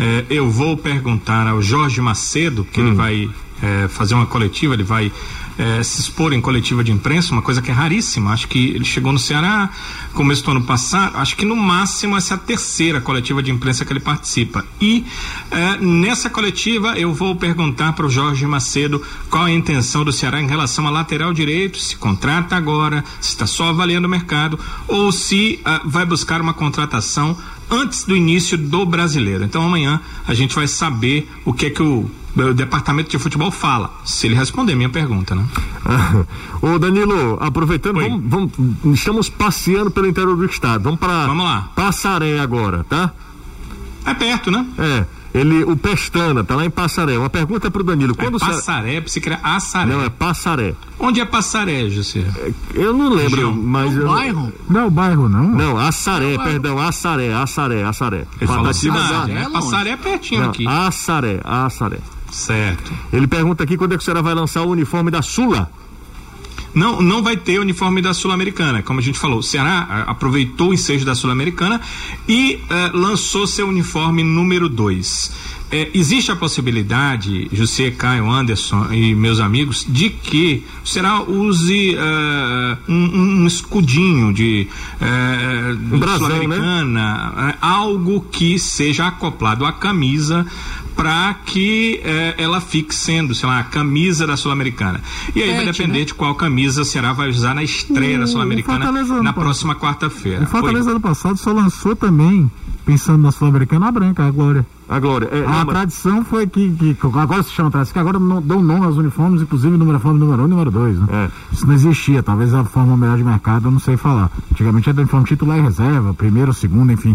F: É, eu vou perguntar ao Jorge Macedo, que ele vai é, fazer uma coletiva, ele vai é, se expor em coletiva de imprensa, uma coisa que é raríssima. Acho que ele chegou no Ceará começo do ano passado, acho que no máximo essa é a terceira coletiva de imprensa que ele participa. E é, nessa coletiva eu vou perguntar para o Jorge Macedo qual a intenção do Ceará em relação a lateral direito, se contrata agora, se está só avaliando o mercado, ou se é, vai buscar uma contratação antes do início do brasileiro. Então amanhã a gente vai saber o que é que o o departamento de futebol fala, se ele responder minha pergunta, né? [LAUGHS]
A: Ô Danilo, aproveitando, vamos, vamos, estamos passeando pelo interior do estado. Vamos para
F: Vamos lá.
A: Passaré agora, tá?
F: É perto, né?
A: É. Ele, o Pestana, tá lá em Passaré. Uma pergunta pro Danilo.
F: É
A: Quando
F: Passaré, você quer Assaré.
A: Não, é Passaré.
F: Onde é Passaré, José?
A: Eu não lembro,
F: Região.
A: mas.
G: É um
A: eu-
G: bairro?
E: Não é o bairro, não?
A: Não, Assaré, perdão, Assaré, Assaré, Assaré.
F: Ele
A: Patativa
F: cidade,
A: da-
F: né?
G: é.
F: Passaré é pertinho
A: Não,
F: aqui.
A: Assaré, Assaré.
F: Certo.
A: Ele pergunta aqui quando é que o senhora vai lançar o uniforme da Sula.
F: Não, não vai ter uniforme da Sul-Americana. Como a gente falou, o Ceará ah, aproveitou o ensejo da Sul-Americana e eh, lançou seu uniforme número 2. Existe a possibilidade, José, Caio, Anderson e meus amigos, de que o Ceará use eh, um, um escudinho de eh,
A: Um brasão,
F: Sul-Americana, eh, algo que seja acoplado à camisa para que ela fique sendo, sei lá, a camisa da Sul-Americana. E aí vai
G: Pet,
F: depender
G: né?
F: de qual camisa o Ceará vai usar na estreia da
E: O
F: Sul-Americana na próxima quarta-feira.
E: O Fortaleza ano passado só lançou também, pensando na Sul-Americana, a branca, a Glória.
A: A Glória. É,
E: A
A: não, mas-
E: tradição foi que, que agora se chama tradição, que agora não dão nome aos uniformes, inclusive o uniforme número 1 um e número 2. Né?
A: É.
E: Isso não existia, talvez a forma melhor de mercado, eu não sei falar. Antigamente era uniforme titular e reserva, primeiro, segundo, enfim.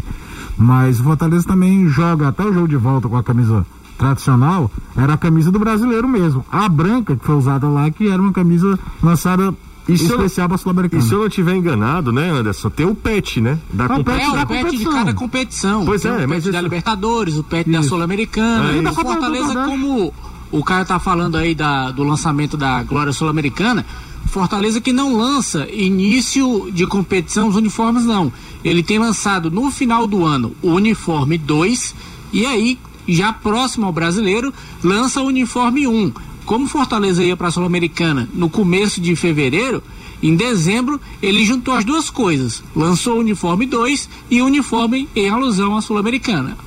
E: Mas o Fortaleza também joga até o jogo de volta com a camisa tradicional, era a camisa do brasileiro mesmo. A branca que foi usada lá, que era uma camisa lançada
A: E se eu-
E: especial para a
A: E se eu não tiver enganado, né, Anderson? Tem o PET, né? Da
E: Ah, o
A: competição.
E: PET
G: É o
E: da
G: pet de
E: competição.
G: cada competição.
A: Pois
G: Tem
A: é,
G: o
A: mas
G: pet da
A: isso-
G: Libertadores, o pet da
E: Isso.
G: Sul-Americana.
A: É
G: e Fortaleza,
E: Da do
G: como o cara tá falando aí da, do lançamento da Glória Sul-Americana, Fortaleza que não lança início de competição os uniformes, não. Ele tem lançado no final do ano o uniforme 2 e aí, já próximo ao brasileiro, lança o uniforme 1. Um. Como Fortaleza ia para a Sul-Americana no começo de fevereiro, em dezembro, ele juntou as duas coisas. Lançou o uniforme 2 e o uniforme em alusão à Sul-Americana.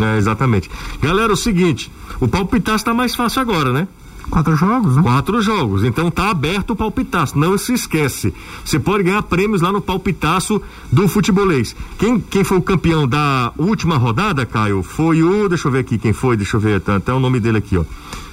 A: É, exatamente. Galera, o seguinte, o palpitaço tá mais fácil agora, né?
E: Quatro jogos, né?
A: Quatro jogos, então tá aberto o palpitaço, não se esquece. Você pode ganhar prêmios lá no palpitaço do futebolês. Quem, quem foi o campeão da última rodada, Caio? Foi o, deixa eu ver aqui quem foi, deixa eu ver, tá até o nome dele aqui, ó.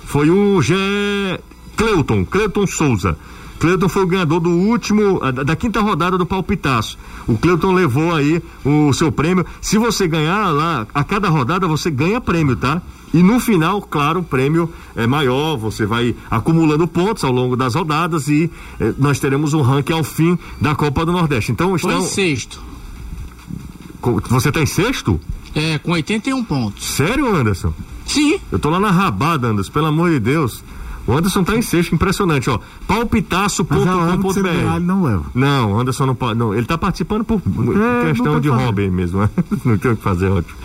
A: Foi o Gé Cleuton, Cleuton Souza. Cleuton foi o ganhador do último, da, quinta rodada do palpitaço. O Cleuton levou aí o seu prêmio. Se você ganhar lá, a cada rodada você ganha prêmio, tá? E no final, claro, o prêmio é maior, você vai acumulando pontos ao longo das rodadas e eh, nós teremos um ranking ao fim da Copa do Nordeste. Então, estão,
G: em sexto.
A: você tá em sexto?
G: É, com 81 pontos.
A: Sério, Anderson?
G: Sim.
A: Eu tô lá na rabada, Anderson, pelo amor de Deus. O Anderson tá em sexto, impressionante, ó.
E: É
A: Palpitaço.com.br.
E: não leva.
A: Não, o Anderson não pode. Não, ele tá participando por por
E: É,
A: questão
E: não
A: de
E: tá fazendo.
A: hobby mesmo. né? [LAUGHS] não tem o que fazer, ótimo.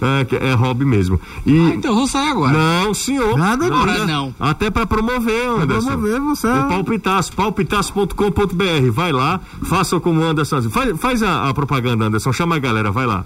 A: É, é hobby mesmo. E.
G: Ah, então eu vou sair agora.
A: Não, senhor.
E: Nada.
G: Agora não.
A: Até para promover, Anderson.
E: promover, você-
A: O palpitaço, palpitaço.com.br. Vai lá, faça como o Anderson. Faz, faz a, a propaganda, Anderson. Chama a galera, vai lá.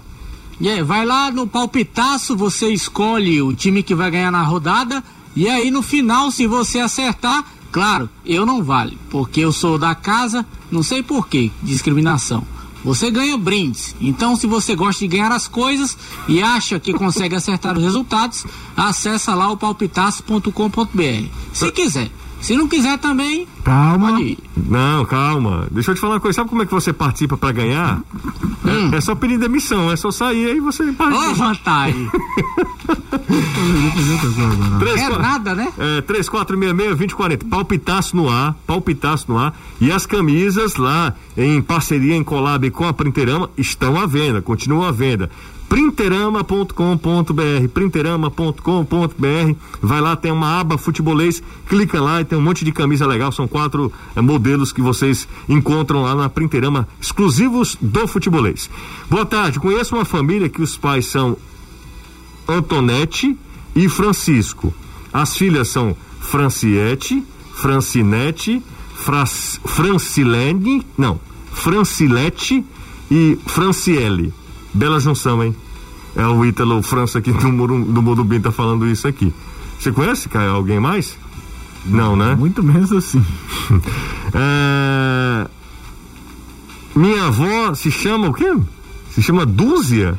G: E aí, vai lá no palpitaço, você escolhe o time que vai ganhar na rodada. E aí no final, se você acertar, claro, eu não vale, porque eu sou da casa, não sei por que, discriminação. Você ganha brindes. Então, se você gosta de ganhar as coisas e acha que consegue acertar os resultados, acessa lá o palpitaço.com.br. Se quiser. Se não quiser também,
E: Calma.
A: Não, calma. Deixa eu te falar uma coisa. Sabe como é que você participa para ganhar?
G: Hum.
A: É só pedir demissão. É só sair aí você
G: Ô,
A: participa.
G: vantagem. [LAUGHS]
A: Três,
G: É nada, né?
A: É, 3466-2040. Palpitaço no ar, palpitaço no ar. E as camisas lá, em parceria, em collab com a Printerama, estão à venda, continuam à venda. Printerama.com.br, printerama.com.br. Vai lá, tem uma aba futebolês, clica lá e tem um monte de camisa legal. São quatro eh, modelos que vocês encontram lá na Printerama, exclusivos do futebolês. Boa tarde, conheço uma família que os pais são Antonete e Francisco. As filhas são Franciete, Francinete, Francilene, não, Francilete e Franciele. Bela junção, hein? É o Ítalo França aqui [LAUGHS] do, Muru, do Morumbi tá falando isso aqui. Você conhece, Caio, alguém mais? Não, né?
E: Muito menos assim. [LAUGHS]
A: é... Minha avó se chama o quê? Se chama Dúzia?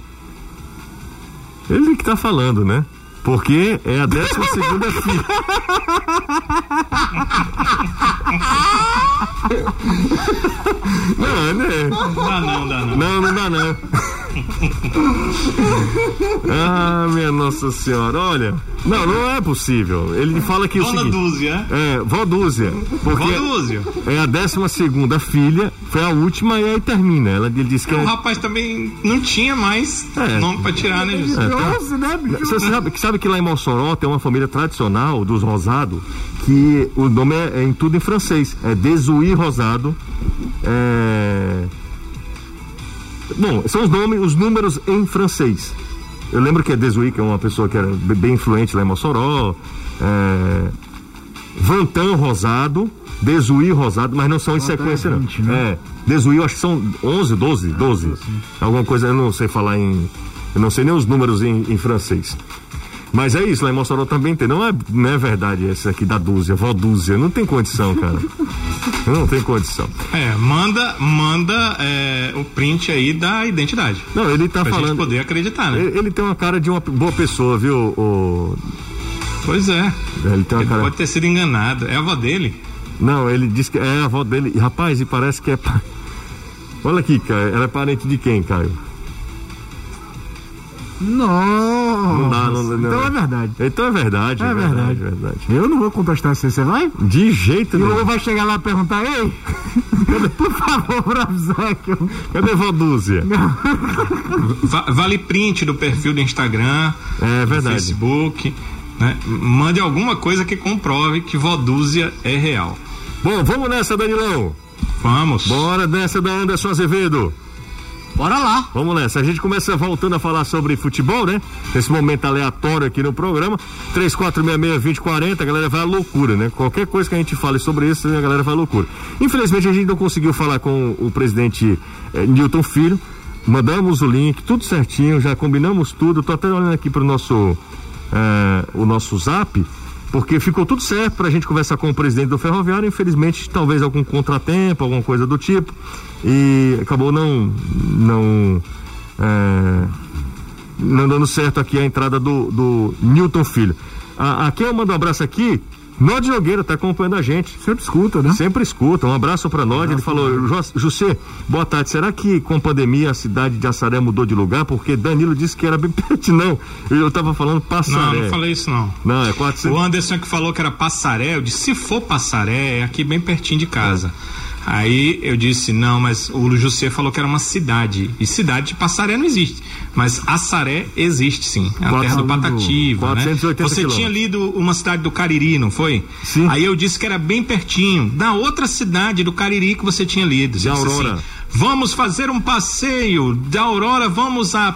A: Ele que tá falando, né? Porque é a décima segunda filha. não, né?
F: Dá não, dá não.
A: Não, não dá não. ah, minha Nossa Senhora, olha. Não, não é possível. Ele fala que
F: Dona
A: o seguinte,
F: Dúzia.
A: É, vó Dúzia. Porque
F: Vó Dúzia.
A: é a décima segunda filha, foi a última e aí termina. Ela ele disse que
F: O
A: é,
F: rapaz também não tinha mais
A: É.
F: nome pra tirar, né, José?
E: Nossa, né, bicho?
A: Você sabe, sabe que lá em Mossoró tem uma família tradicional dos Rosado, que o nome é, é em tudo em francês. É Desuí Rosado. É... Bom, são os nomes, os números em francês. Eu lembro que é Desuí, que é uma pessoa que era be- bem influente lá em Mossoró. É... Vantan Rosado, Desuí Rosado, mas não são em sequência, não.
E: 20, né?
A: É, Desuí, eu acho que são 11, 12, 12. Alguma coisa, eu não sei falar em. Eu não sei nem os números em, em francês. Mas é isso, lá em Mossoró também tem. Não é, não é verdade esse aqui da dúzia, vó dúzia. Não tem condição, cara. [LAUGHS] não tem condição.
F: É, manda, manda é, o print aí da identidade.
A: Não, ele tá
F: pra gente
A: falando.
F: poder acreditar, né?
A: Ele, ele tem uma cara de uma boa pessoa, viu? O,
F: Pois é.
A: ele tem uma
F: Ele
A: cara.
F: pode ter sido enganado. É a avó dele?
A: Não, ele disse que é a avó dele. Rapaz, e parece que é. [LAUGHS] Olha aqui, Caio. Ela é parente de quem, Caio?
E: Não.
A: Não dá, não- não-
E: Então é verdade.
A: Então é verdade.
E: É verdade.
A: verdade.
E: Eu não vou contestar você, você vai?
A: De jeito
E: E o
A: nenhum.
E: vai chegar lá e perguntar, ei, [LAUGHS] por favor, pra avisar que eu...
A: Cadê vó dúzia? [LAUGHS]
F: Va- vale print do perfil do Instagram,
A: É
F: do
A: verdade.
F: Facebook. Né? Mande alguma coisa que comprove que Vodúzia é real.
A: Bom, vamos nessa, Danilão.
F: Vamos.
A: Bora nessa da Anderson Azevedo.
G: Bora lá.
A: Vamos nessa. A gente começa voltando a falar sobre futebol, né? Nesse momento aleatório aqui no programa. 3466-2040, a galera vai à loucura, né? Qualquer coisa que a gente fale sobre isso, a galera vai à loucura. Infelizmente, a gente não conseguiu falar com o presidente eh, Newton Filho. Mandamos o link, tudo certinho, já combinamos tudo. Tô até olhando aqui pro nosso, eh, o nosso zap. Porque ficou tudo certo pra gente conversar com o presidente do Ferroviário, infelizmente, talvez algum contratempo, alguma coisa do tipo. E acabou não. não é, não dando certo aqui a entrada do, do Newton Filho. A, a quem eu mando um abraço aqui, Nod Nogueira tá acompanhando a gente.
E: Sempre escuta, né?
A: Sempre escuta. Um abraço para nós. Ele falou, "Jo- José, boa tarde. Será que com pandemia a cidade de Assaré mudou de lugar? Porque Danilo disse que era bem [LAUGHS] não. Eu, tava falando
F: Não,
A: Passaré.
F: não falei isso não.
A: Não, é 400.
F: O Anderson que falou que era Passaré, eu disse, se for Passaré, é aqui bem pertinho de casa. Aí eu disse, não, mas o José falou que era uma cidade. E cidade de Passaré não existe. Mas Assaré existe sim. É a terra do Patativa. Né?
A: 480
F: Você tinha lido uma cidade do Cariri, não foi?
A: Sim.
F: Aí eu disse que era bem pertinho. Da outra cidade do Cariri que você tinha lido. Você
A: De Aurora.
F: assim, vamos fazer um passeio. Da Aurora vamos a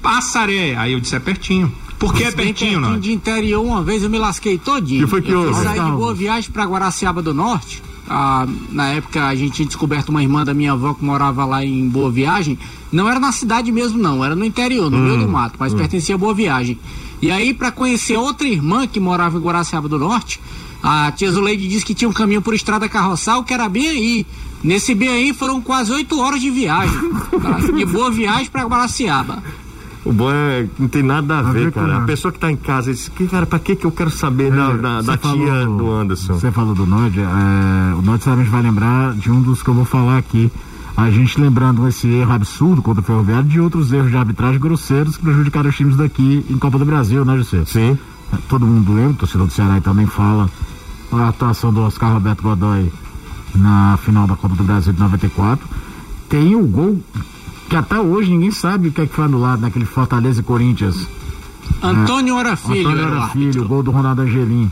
F: Passaré. Aí eu disse, é pertinho. Por que é pertinho, não?
G: de interior, uma vez eu me lasquei todinho.
A: Que foi que
G: eu
A: houve?
G: sair de boa viagem pra Guaraciaba do Norte. Ah, na época a gente tinha descoberto uma irmã da minha avó que morava lá em Boa Viagem. Não era na cidade mesmo, não, era no interior, no meio do mato, mas pertencia a Boa Viagem. E aí, pra conhecer outra irmã que morava em Guaraciaba do Norte, a tia Zuleide disse que tinha um caminho por estrada carroçal que era bem aí. Nesse bem aí foram quase oito horas de viagem. tá? De Boa Viagem pra Guaraciaba.
A: O bom é não tem nada a, ver, cara. A pessoa que tá em casa diz, que, cara, pra que que eu quero saber da, da,
E: Você
A: da tia
E: falou-
A: do Anderson?
E: Você falou do Nod, é, o Nod certamente vai lembrar de um dos que eu vou falar aqui. A gente lembrando esse erro absurdo contra o Ferroviário de outros erros de arbitragem grosseiros que prejudicaram os times daqui em Copa do Brasil, né, José?
A: Sim.
E: Todo mundo lembra, o torcedor do Ceará também fala a atuação do Oscar Roberto Godoy na final da Copa do Brasil de 94. Tem o gol que até hoje ninguém sabe o que é que foi anulado naquele Fortaleza e Corinthians.
G: Antônio Filho
E: Antônio
G: árbitro.
E: filho, o gol do Ronaldo Angelim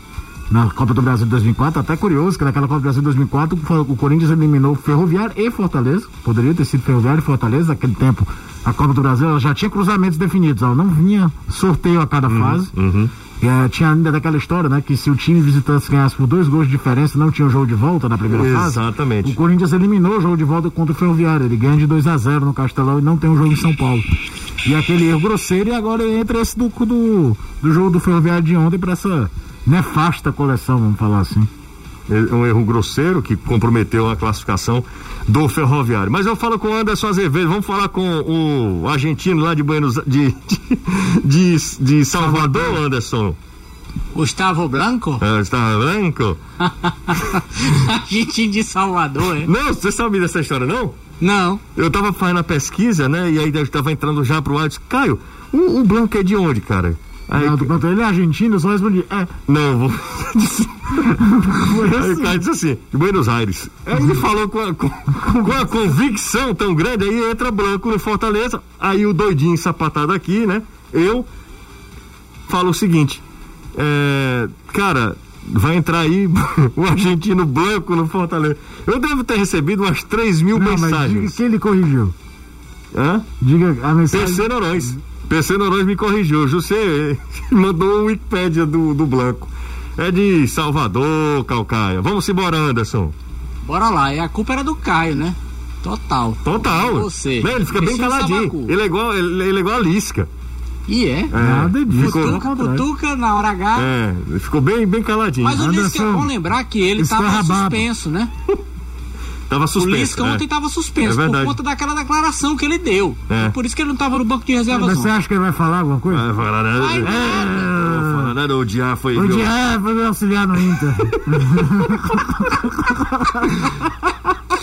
E: na Copa do Brasil de 2004. Até curioso que naquela Copa do Brasil de 2004 o Corinthians eliminou Ferroviário e Fortaleza. Poderia ter sido Ferroviário e Fortaleza. Naquele tempo a Copa do Brasil, já tinha cruzamentos definidos, ela não vinha sorteio a cada fase.
A: Uhum.
E: É, tinha ainda daquela história, né? Que se o time visitante ganhasse por dois gols de diferença, não tinha o jogo de volta na primeira fase.
A: Exatamente.
E: O Corinthians eliminou o jogo de volta contra o Ferroviário. Ele ganha de 2 a 0 no Castelão e não tem um jogo em São Paulo. E aquele erro grosseiro, e agora entra esse do, do, do jogo do Ferroviário de ontem para essa nefasta coleção, vamos falar assim.
A: É um erro grosseiro que comprometeu a classificação do Ferroviário. Mas eu falo com o Anderson Azevedo, vamos falar com o argentino lá de Buenos de, de, de, de Salvador, Anderson.
G: Gustavo Blanco?
A: É, Gustavo Blanco? [LAUGHS]
G: argentino de Salvador, é?
A: Não, você sabe dessa história, não?
G: Não.
A: Eu tava fazendo a pesquisa, né? E aí eu tava entrando já pro ar e disse, Caio, o, o Blanco é de onde, cara?
E: Aí, não, quanto ele é argentino, eu só respondi, é.
A: Não, vou. aí o cara disse assim, de Buenos Aires. Aí ele falou com a, com, com a convicção tão grande, aí entra branco no Fortaleza, aí o doidinho sapatado aqui, né? Eu falo o seguinte, é, cara, vai entrar aí [LAUGHS] o argentino branco no Fortaleza. Eu devo ter recebido umas 3 mil
E: não,
A: mensagens.
E: Mas diga que ele corrigiu.
A: Hã?
E: Diga a mensagem.
A: PC Norões. PC Norões me corrigiu. [LAUGHS] José mandou o Wikipédia do, do Blanco. É de Salvador, Calcaia. Vamos embora, Anderson.
G: Bora lá. E a culpa era do Caio, né? Total.
A: Total.
G: Você.
A: Não, ele fica bem caladinho. Ele é, igual, ele, ele é igual a Lisca.
G: E é?
A: é.
E: Nada disso.
G: Cutuca, cutuca na hora H.
A: É, ficou bem, bem caladinho.
G: Mas o Lisca é bom lembrar que ele estava suspenso, né? [LAUGHS]
A: Tava suspenso.
G: O Lisca
A: é.
G: ontem estava suspenso
A: é
G: por conta daquela declaração que ele deu.
A: É.
G: Por isso que ele não estava no banco de reservas.
E: Mas você acha que ele vai falar alguma coisa?
A: Vai falar, né?
G: Vai,
A: é, falar, né? O Diá foi.
E: O Diá foi me auxiliar no Inter. [LAUGHS]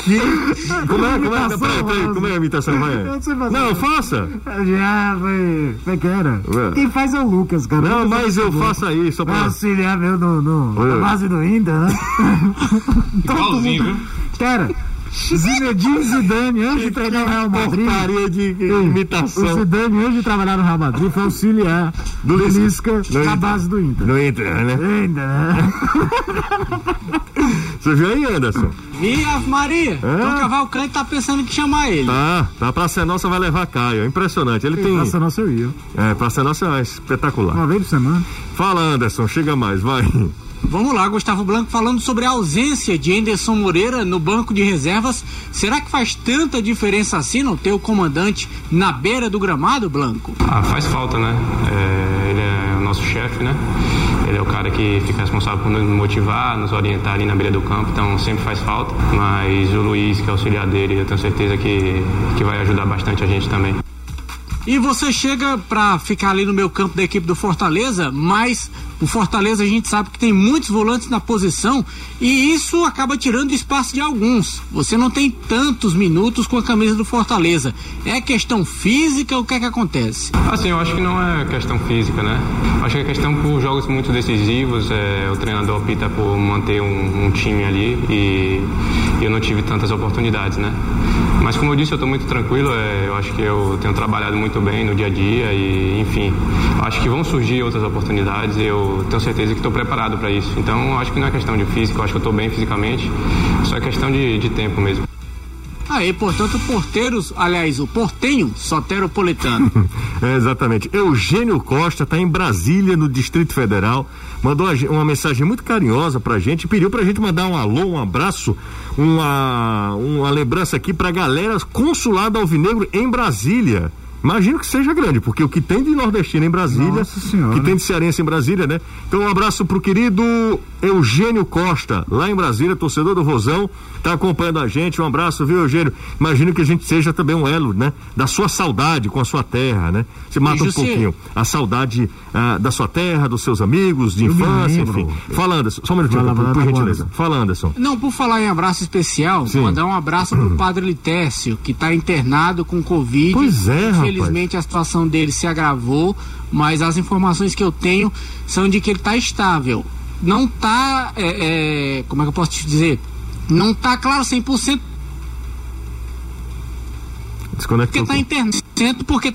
A: que... Como é, como é? Peraí, peraí, como é a imitação? Vai. Não, faça.
E: Já foi. Como é que era? Quem faz é o Lucas, cara.
A: Não, mas eu faço aí, só pra.
E: Auxiliar meu no, no, na base do Inter, né? [LAUGHS]
F: Igualzinho, viu?
E: Cara, Zinedine Zidane, antes de treinar o Real Madrid.
A: Porcaria de imitação.
E: O Zidane, antes de trabalhar no Real Madrid, foi auxiliar do Lisca na base do Inter.
A: No Inter, né?
E: Inter, né? [LAUGHS]
A: Você viu aí, Anderson?
G: E Ave Maria, então o Cavalcante tá pensando em chamar ele.
A: Tá, tá. Praça Nossa vai levar Caio. É impressionante. Ele tem.
E: Praça Nossa eu ia.
A: É, Praça Nossa é espetacular.
E: Uma vez por semana.
A: Fala, Anderson, chega mais, vai.
G: Vamos lá, Gustavo Blanco falando sobre a ausência de Anderson Moreira no banco de reservas. Será que faz tanta diferença assim não ter o comandante na beira do gramado, Blanco?
C: Ah, faz falta, né? É, ele é o nosso chefe, né? Ele é o cara que fica responsável por nos motivar, nos orientar ali na beira do campo, então sempre faz falta. Mas o Luiz, que é auxiliar dele, eu tenho certeza que, que vai ajudar bastante a gente também.
G: E você chega para ficar ali no meu campo da equipe do Fortaleza, mas o Fortaleza a gente sabe que tem muitos volantes na posição e isso acaba tirando espaço de alguns. Você não tem tantos minutos com a camisa do Fortaleza. É questão física? O que é que acontece?
C: Assim, eu acho que não é questão física, né? Acho que é questão por jogos muito decisivos. É, o treinador opta por manter um, um time ali e eu não tive tantas oportunidades, né? Mas como eu disse, eu estou muito tranquilo. É, eu acho que eu tenho trabalhado muito bem no dia a dia e, enfim, acho que vão surgir outras oportunidades. Eu tenho certeza que estou preparado para isso. Então, acho que não é questão de físico. Eu acho que eu estou bem fisicamente. Só é questão de, de tempo mesmo.
G: Aí, portanto, porteiros, aliás, o portenho soteropolitano. [LAUGHS]
A: é, exatamente. Eugênio Costa está em Brasília, no Distrito Federal. Mandou uma mensagem muito carinhosa pra gente, pediu pra gente mandar um alô, um abraço, uma, uma lembrança aqui pra galera consulado alvinegro em Brasília. Imagino que seja grande, porque o que tem de nordestino em Brasília, que tem de cearense em Brasília, né? Então um abraço pro querido Eugênio Costa, lá em Brasília, torcedor do Rosão, tá acompanhando a gente. Um abraço, viu, Eugênio? Imagino que a gente seja também um elo, né? Da sua saudade com a sua terra, né? Você mata um pouquinho a saudade ah, da sua terra, dos seus amigos, de
E: Eu
A: infância, enfim. Fala, Anderson, só um minutinho,
E: lá,
A: por,
E: lá,
A: por
E: lá,
A: gentileza.
E: Anderson.
A: Fala, Anderson.
G: Não, por falar em abraço especial,
A: Sim.
G: mandar um abraço pro padre Litécio, que está internado com Covid.
A: Pois é, rapaz.
G: Infelizmente a situação dele se agravou, mas as informações que eu tenho são de que ele está estável. Não está, é, é, como é que eu posso te dizer? Não está claro 100% porque
A: Desconectou.
G: está internado, porque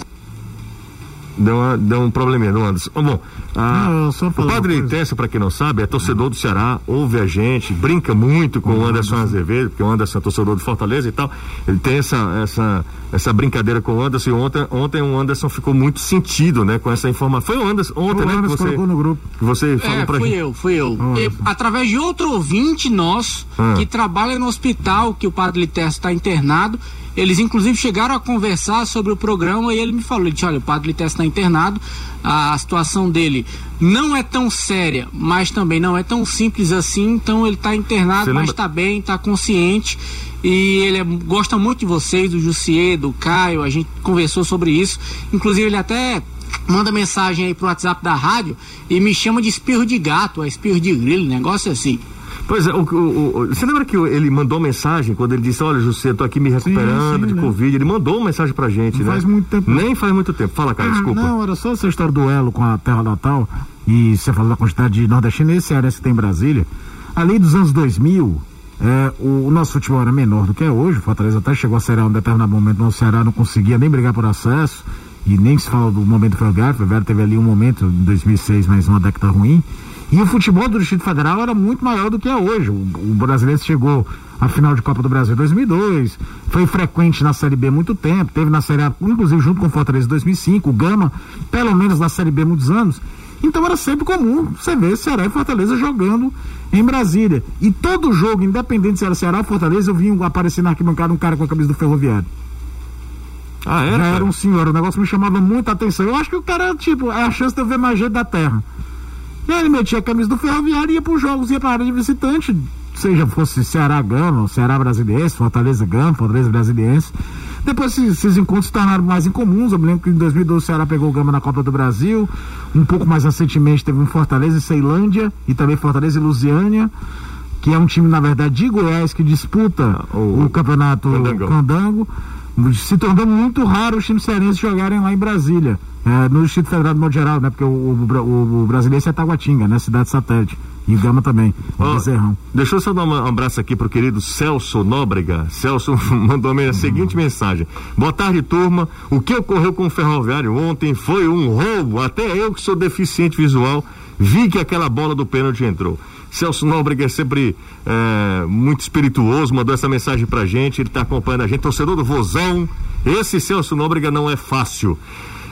A: deu, uma, deu um probleminha no Anderson. Bom, a,
E: Não, só
A: o Padre. Tessa, pra quem não sabe, é torcedor do Ceará, ouve a gente, brinca muito com o Anderson Azevedo, porque o Anderson é torcedor do Fortaleza e tal. Ele tem essa, essa, essa brincadeira com o Anderson e ontem, ontem o Anderson ficou muito sentido, né, com essa informação. Foi o Anderson, ontem,
E: O
A: né, que você,
E: colocou no grupo.
A: que você falou
G: É,
A: pra
G: fui
A: gente.
G: eu, fui eu. E, através de outro ouvinte nosso,
A: Ah.
G: que trabalha no hospital, que o Padre Litesto está internado, eles inclusive chegaram a conversar sobre o programa e ele me falou, ele disse, olha, o Padre Litesto está internado, a situação dele não é tão séria, mas também não é tão simples assim, então ele está internado,
A: Você
G: mas está bem, está consciente. E ele é- gosta muito de vocês, do Jussier, do Caio, a gente conversou sobre isso. Inclusive, ele até manda mensagem aí pro WhatsApp da rádio e me chama de espirro de gato, é espirro de grilo, negócio assim.
A: Pois é, o, o- o- você lembra que ele mandou mensagem quando ele disse, olha, José, eu tô aqui me recuperando
E: sim,
A: de
E: né?
A: Covid. Ele mandou uma mensagem pra gente,
E: Não
A: né?
E: faz muito tempo.
A: Nem faz muito tempo. Fala, cara, desculpa.
E: Não, era só essa história do elo com a terra natal. E você falou da quantidade de nordestino e cearense que tem em Brasília. Ali dos anos 2000, é, o, o nosso futebol era menor do que é hoje. O Fortaleza até chegou a ser um determinado momento, mas o Ceará não conseguia nem brigar por acesso. E nem se fala do momento ferroviário. O ferroviário teve ali um momento, em 2006, mais uma década ruim. E o futebol do Distrito Federal era muito maior do que é hoje. O, o brasileiro chegou à final de Copa do Brasil em 2002, foi frequente na Série B muito tempo, teve na Série A, inclusive junto com o Fortaleza em 2005, o Gama, pelo menos na Série B muitos anos. Então era sempre comum você ver Ceará e Fortaleza jogando em Brasília. E todo jogo, independente se era Ceará ou Fortaleza, eu vi um- aparecer na arquibancada um cara com a camisa do Ferroviário.
A: Ah, é?
E: Já era um senhor, o negócio me chamava muita atenção. Eu acho que o cara, tipo, é a chance de eu ver mais gente da terra. E aí ele metia a camisa do ferroviário e ia pros jogos, ia pra área de visitante, seja fosse Ceará Gama, Ceará Brasiliense, Fortaleza Gama, Fortaleza Brasiliense. Depois esses, encontros se tornaram mais incomuns. Eu me lembro que em 2012 o Ceará pegou o Gama na Copa do Brasil. Um pouco mais recentemente teve um Fortaleza e Ceilândia e também Fortaleza e Lusiânia, que é um time, na verdade, de Goiás que disputa
A: o-
E: o, campeonato
A: Candangão.
E: Candango. Se tornou muito raro os times cearenses jogarem lá em Brasília, é, no Distrito Federal de modo geral, né? Porque o, o, o, brasileiro é Taguatinga, né? Cidade satélite. E Gama também, o Bezerrão.
A: Deixa eu só dar um abraço aqui pro querido Celso Nóbrega. Celso [LAUGHS] mandou a minha seguinte mensagem. Boa tarde, turma. O que ocorreu com o ferroviário ontem foi um roubo. Até eu que sou deficiente visual vi que aquela bola do pênalti entrou. Celso Nóbrega é sempre é, muito espirituoso, mandou essa mensagem pra gente, ele tá acompanhando a gente, torcedor do Vozão. Esse Celso Nóbrega não é fácil.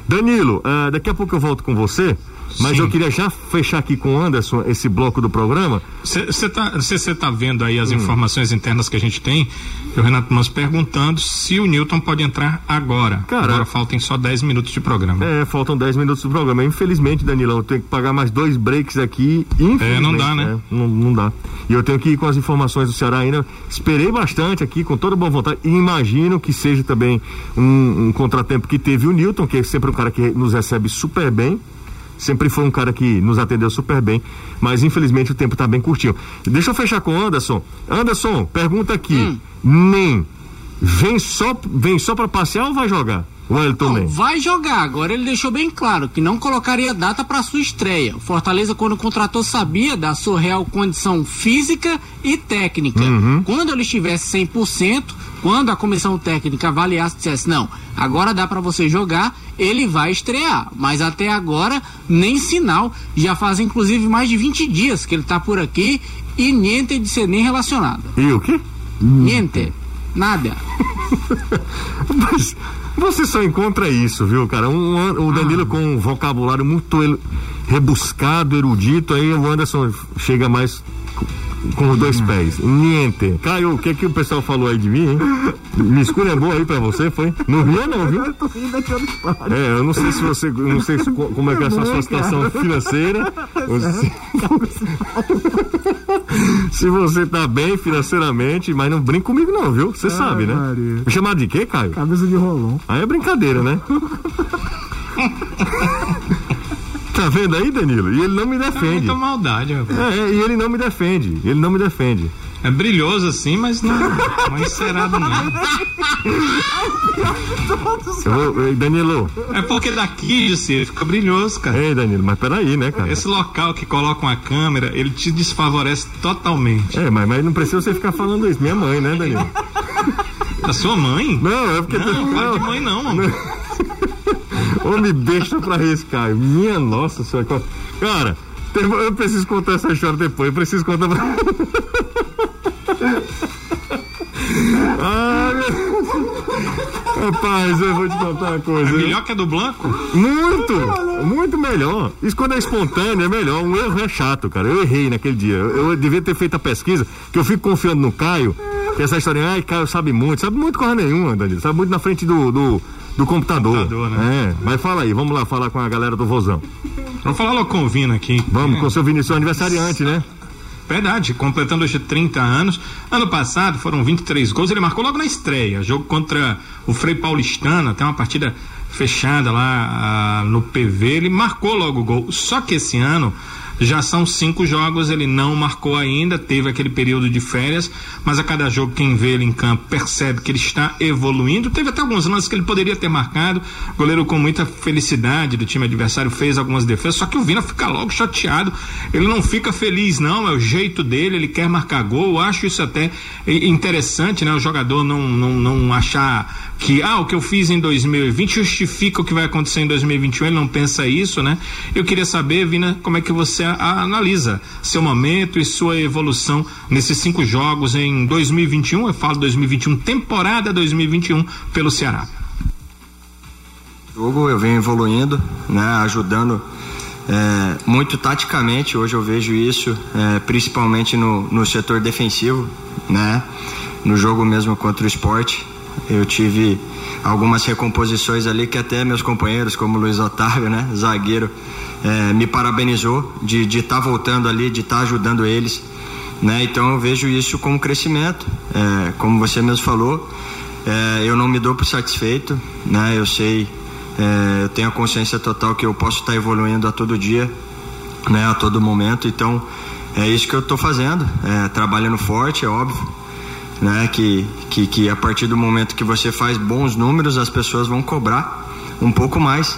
A: Danilo, eh, daqui a pouco eu volto com você, mas
F: Sim.
A: eu queria já fechar aqui com o Anderson esse bloco do programa.
F: Você tá, cê- cê tá vendo aí
A: Hum.
F: as informações internas que a gente tem? E o Renato Manso perguntando se o Newton pode entrar agora.
A: Cara-
F: agora faltam só 10 minutos de programa.
A: É, faltam 10 minutos do programa. Infelizmente, Danilão, eu tenho que pagar mais dois breaks aqui. Infelizmente,
F: É, não dá, né?
A: Não, não dá. E eu tenho que ir com as informações do Ceará ainda. Esperei bastante aqui, com toda boa vontade. E imagino que seja também um, um contratempo que teve o Newton, que é sempre um cara que nos recebe super bem. Sempre foi um cara que nos atendeu super bem, mas infelizmente o tempo tá bem curtinho. Deixa eu fechar com o Anderson. Anderson, pergunta aqui. Nem vem só vem só para passear ou vai jogar?
G: Não, vai jogar. Agora ele deixou bem claro que não colocaria data para sua estreia. O Fortaleza, quando contratou, sabia da sua real condição física e técnica. Quando ele estivesse 100%, quando a comissão técnica avaliasse e dissesse: não, agora dá para você jogar, ele vai estrear. Mas até agora, nem sinal. Já faz inclusive mais de 20 dias que ele tá por aqui e niente de ser nem relacionado.
A: E o quê?
G: Niente. Nada. [LAUGHS]
A: Mas você só encontra isso, viu, cara? Um, o Danilo com um vocabulário muito rebuscado, erudito, aí o Anderson chega mais com- os dois pés. Niente. Caio, o que que o pessoal falou aí de mim, hein? Me esculhambou aí pra você, foi? Não viu não, viu?
E: Eu tô rindo aqui.
A: É, eu não sei se você, não sei se co- como é que é a sua, sua situação financeira. [LAUGHS] se, [LAUGHS] se você tá bem financeiramente, mas não brinca comigo não, viu? Você sabe, né?
E: Maria.
A: Me chamaram de quê, Caio?
E: Cabeça de rolão.
A: Aí é brincadeira, né? [LAUGHS] tá vendo aí, Danilo? E ele não me
F: É
A: defende.
F: muita maldade, rapaz.
A: É, é, e ele não me defende. Ele não me defende.
F: É brilhoso assim, mas não, não é encerado não.
A: Eu vou, Danilo.
F: É porque daqui, José, fica brilhoso, cara.
A: Ei, Danilo, mas peraí, né, cara?
F: Esse local que coloca uma câmera, ele te desfavorece totalmente.
A: É, mas, mas não precisa você ficar falando isso. Minha mãe, né, Danilo?
F: A sua mãe?
A: Não, é porque.
F: Não, fala de mãe não, mano. [LAUGHS]
A: Homem besta pra esse, Caio. Minha nossa senhora. Cara, eu preciso contar essa história depois. Eu preciso contar pra. [LAUGHS] Ai, Rapaz, eu vou te contar uma coisa. É
F: melhor que a do Blanco?
A: Muito, muito melhor. Isso quando é espontâneo é melhor. Um erro é chato, cara. Eu errei naquele dia. Eu, eu devia ter feito a pesquisa, que eu fico confiando no Caio, que essa história, ai, Caio sabe muito. Sabe muito coisa nenhuma, Danilo. Sabe muito na frente do, do, do computador. computador né? É, mas fala aí, vamos lá falar com a galera do Vozão.
F: Vamos falar logo com o Vina aqui.
A: Vamos, é. com o seu Vinícius aniversariante, né?
F: Verdade, completando hoje 30 anos. Ano passado foram 23 gols, ele marcou logo na estreia, jogo contra o Frei Paulistana, tem uma partida fechada lá ah, no PV, ele marcou logo o gol. Só que esse ano já são cinco jogos, ele não marcou ainda, teve aquele período de férias, mas a cada jogo quem vê ele em campo percebe que ele está evoluindo. Teve até alguns lances que ele poderia ter marcado. O goleiro com muita felicidade do time adversário fez algumas defesas, só que o Vina fica logo chateado. Ele não fica feliz, não, é o jeito dele, ele quer marcar gol. Eu acho isso até interessante, né? O jogador não, não, não achar que ah, o que eu fiz em 2020 justifica o que vai acontecer em 2021, ele não pensa isso, né? Eu queria saber, Vina, como é que você analisa seu momento e sua evolução nesses cinco jogos em 2021, eu falo 2021, temporada 2021 pelo Ceará.
B: Jogo eu venho evoluindo, né, ajudando é, muito taticamente, hoje eu vejo isso, é, principalmente no, no setor defensivo, né, no jogo mesmo contra o esporte, eu tive algumas recomposições ali que até meus companheiros, como Luiz Otávio, né, zagueiro, é, me parabenizou de estar tá voltando ali, de estar tá ajudando eles. Né? Então eu vejo isso como crescimento. É, como você mesmo falou, é, eu não me dou por satisfeito. Né? Eu sei, é, eu tenho a consciência total que eu posso estar tá evoluindo a todo dia, né? a todo momento. Então é isso que eu estou fazendo, é, trabalhando forte, é óbvio né? Que, que, que a partir do momento que você faz bons números, as pessoas vão cobrar um pouco mais.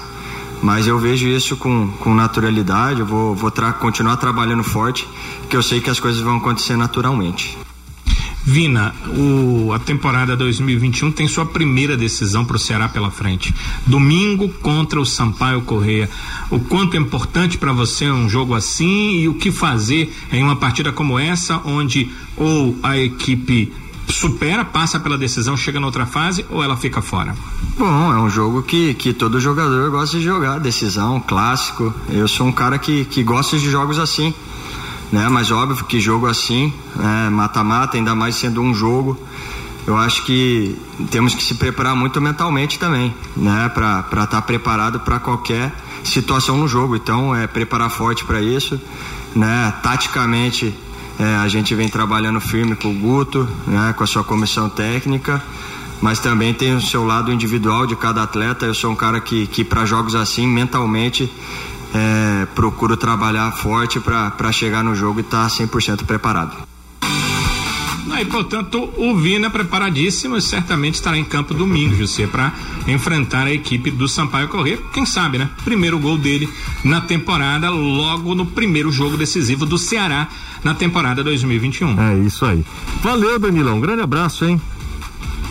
B: Mas eu vejo isso com, com naturalidade, eu vou, vou tra continuar trabalhando forte, que eu sei que as coisas vão acontecer naturalmente.
F: Vina, o, a temporada 2021 tem sua primeira decisão para o Ceará pela frente. Domingo contra o Sampaio Correia. O quanto é importante para você um jogo assim e o que fazer em uma partida como essa, onde ou a equipe supera, passa pela decisão, chega na outra fase ou ela fica fora?
B: Bom, é um jogo que, que todo jogador gosta de jogar, decisão, clássico. Eu sou um cara que, que gosta de jogos assim, né? Mas óbvio que jogo assim, né? mata-mata, ainda mais sendo um jogo, eu acho que temos que se preparar muito mentalmente também, né? Para estar tá preparado para qualquer situação no jogo. Então, é preparar forte para isso, né? Taticamente é, a gente vem trabalhando firme com o Guto, né, com a sua comissão técnica, mas também tem o seu lado individual de cada atleta. Eu sou um cara que, que para jogos assim, mentalmente, é, procuro trabalhar forte para chegar no jogo e estar tá 100% preparado.
F: E, portanto, o Vina preparadíssimo certamente estará em campo domingo, José, para enfrentar a equipe do Sampaio Corrêa. Quem sabe, né? Primeiro gol dele na temporada, logo no primeiro jogo decisivo do Ceará na temporada 2021.
A: É isso aí. Valeu, Danilão. Um grande abraço, hein?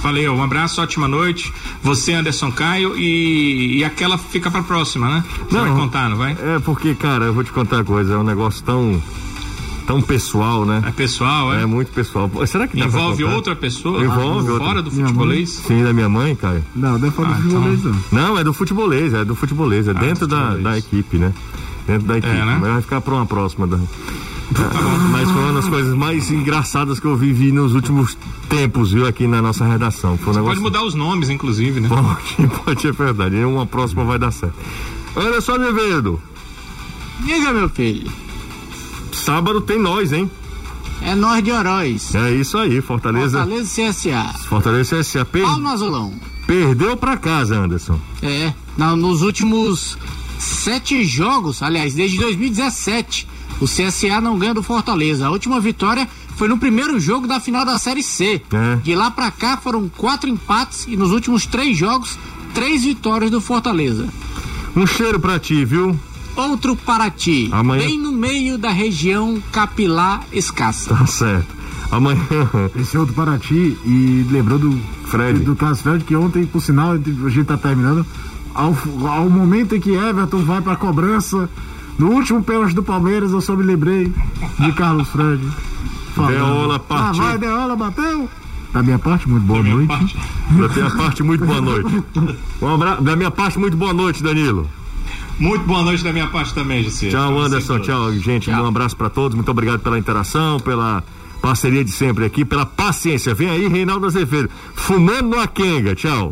F: Valeu, um abraço, ótima noite. Você, Anderson Caio, e, e aquela fica pra próxima, né? Você não, vai contar, não vai?
A: É porque, cara, eu vou te contar uma coisa, é um negócio tão tão pessoal, né?
F: É pessoal, é?
A: É muito pessoal. Será que
F: envolve outra pessoa?
A: Envolve
F: ah,
A: outra.
F: fora do futebolês?
A: Sim, da minha mãe, Caio.
E: Não, não é fora ah, do futebolês, então...
A: não. Não, é do futebolês, é do futebolês, é ah, dentro da, da equipe, né? Dentro da equipe. É, né? Vai ficar para uma próxima. Da... Mas foi uma das coisas mais engraçadas que eu vivi nos últimos tempos, viu, aqui na nossa redação. Foi um
F: negócio... Pode mudar os nomes, inclusive, né? [LAUGHS]
A: Pode, pode ser verdade. Uma próxima vai dar certo. Olha só, Nevedo.
G: Diga, meu filho.
A: Sábado tem nós, hein?
G: É nós de Heróis.
A: É isso aí, Fortaleza.
G: Fortaleza CSA.
A: Fortaleza CSA. Per...
G: Palma Azulão.
A: Perdeu pra casa, Anderson.
G: É, na, nos últimos sete jogos, aliás, desde 2017, o CSA não ganha do Fortaleza. A última vitória foi no primeiro jogo da final da Série C. É. De lá pra cá foram quatro empates e nos últimos três jogos, três vitórias do Fortaleza.
A: Um cheiro pra ti, viu?
G: Outro Paraty, Amanhã... bem no meio da região capilar escassa.
A: Tá certo. Amanhã. [LAUGHS]
E: Esse outro Paraty, e lembrou do
A: Fred.
E: Do Carlos Fred, que ontem, por sinal, a gente tá terminando. ao, ao momento em que Everton vai para a cobrança, no último pênalti do Palmeiras, eu só me lembrei de Carlos Fred. falando,
A: Deola partiu.
E: Ah, vai, Deola, bateu. Da minha parte, muito boa noite.
F: Parte.
A: Da minha parte, muito boa noite. [LAUGHS] Um abra... Da minha parte, muito boa noite, Danilo.
F: Muito boa noite da minha parte também, Gisele.
A: Tchau, Anderson. Tchau, gente. Um abraço pra todos. Muito obrigado pela interação, pela parceria de sempre aqui, pela paciência. Vem aí, Reinaldo Azevedo. Fumando no Akenga. Tchau.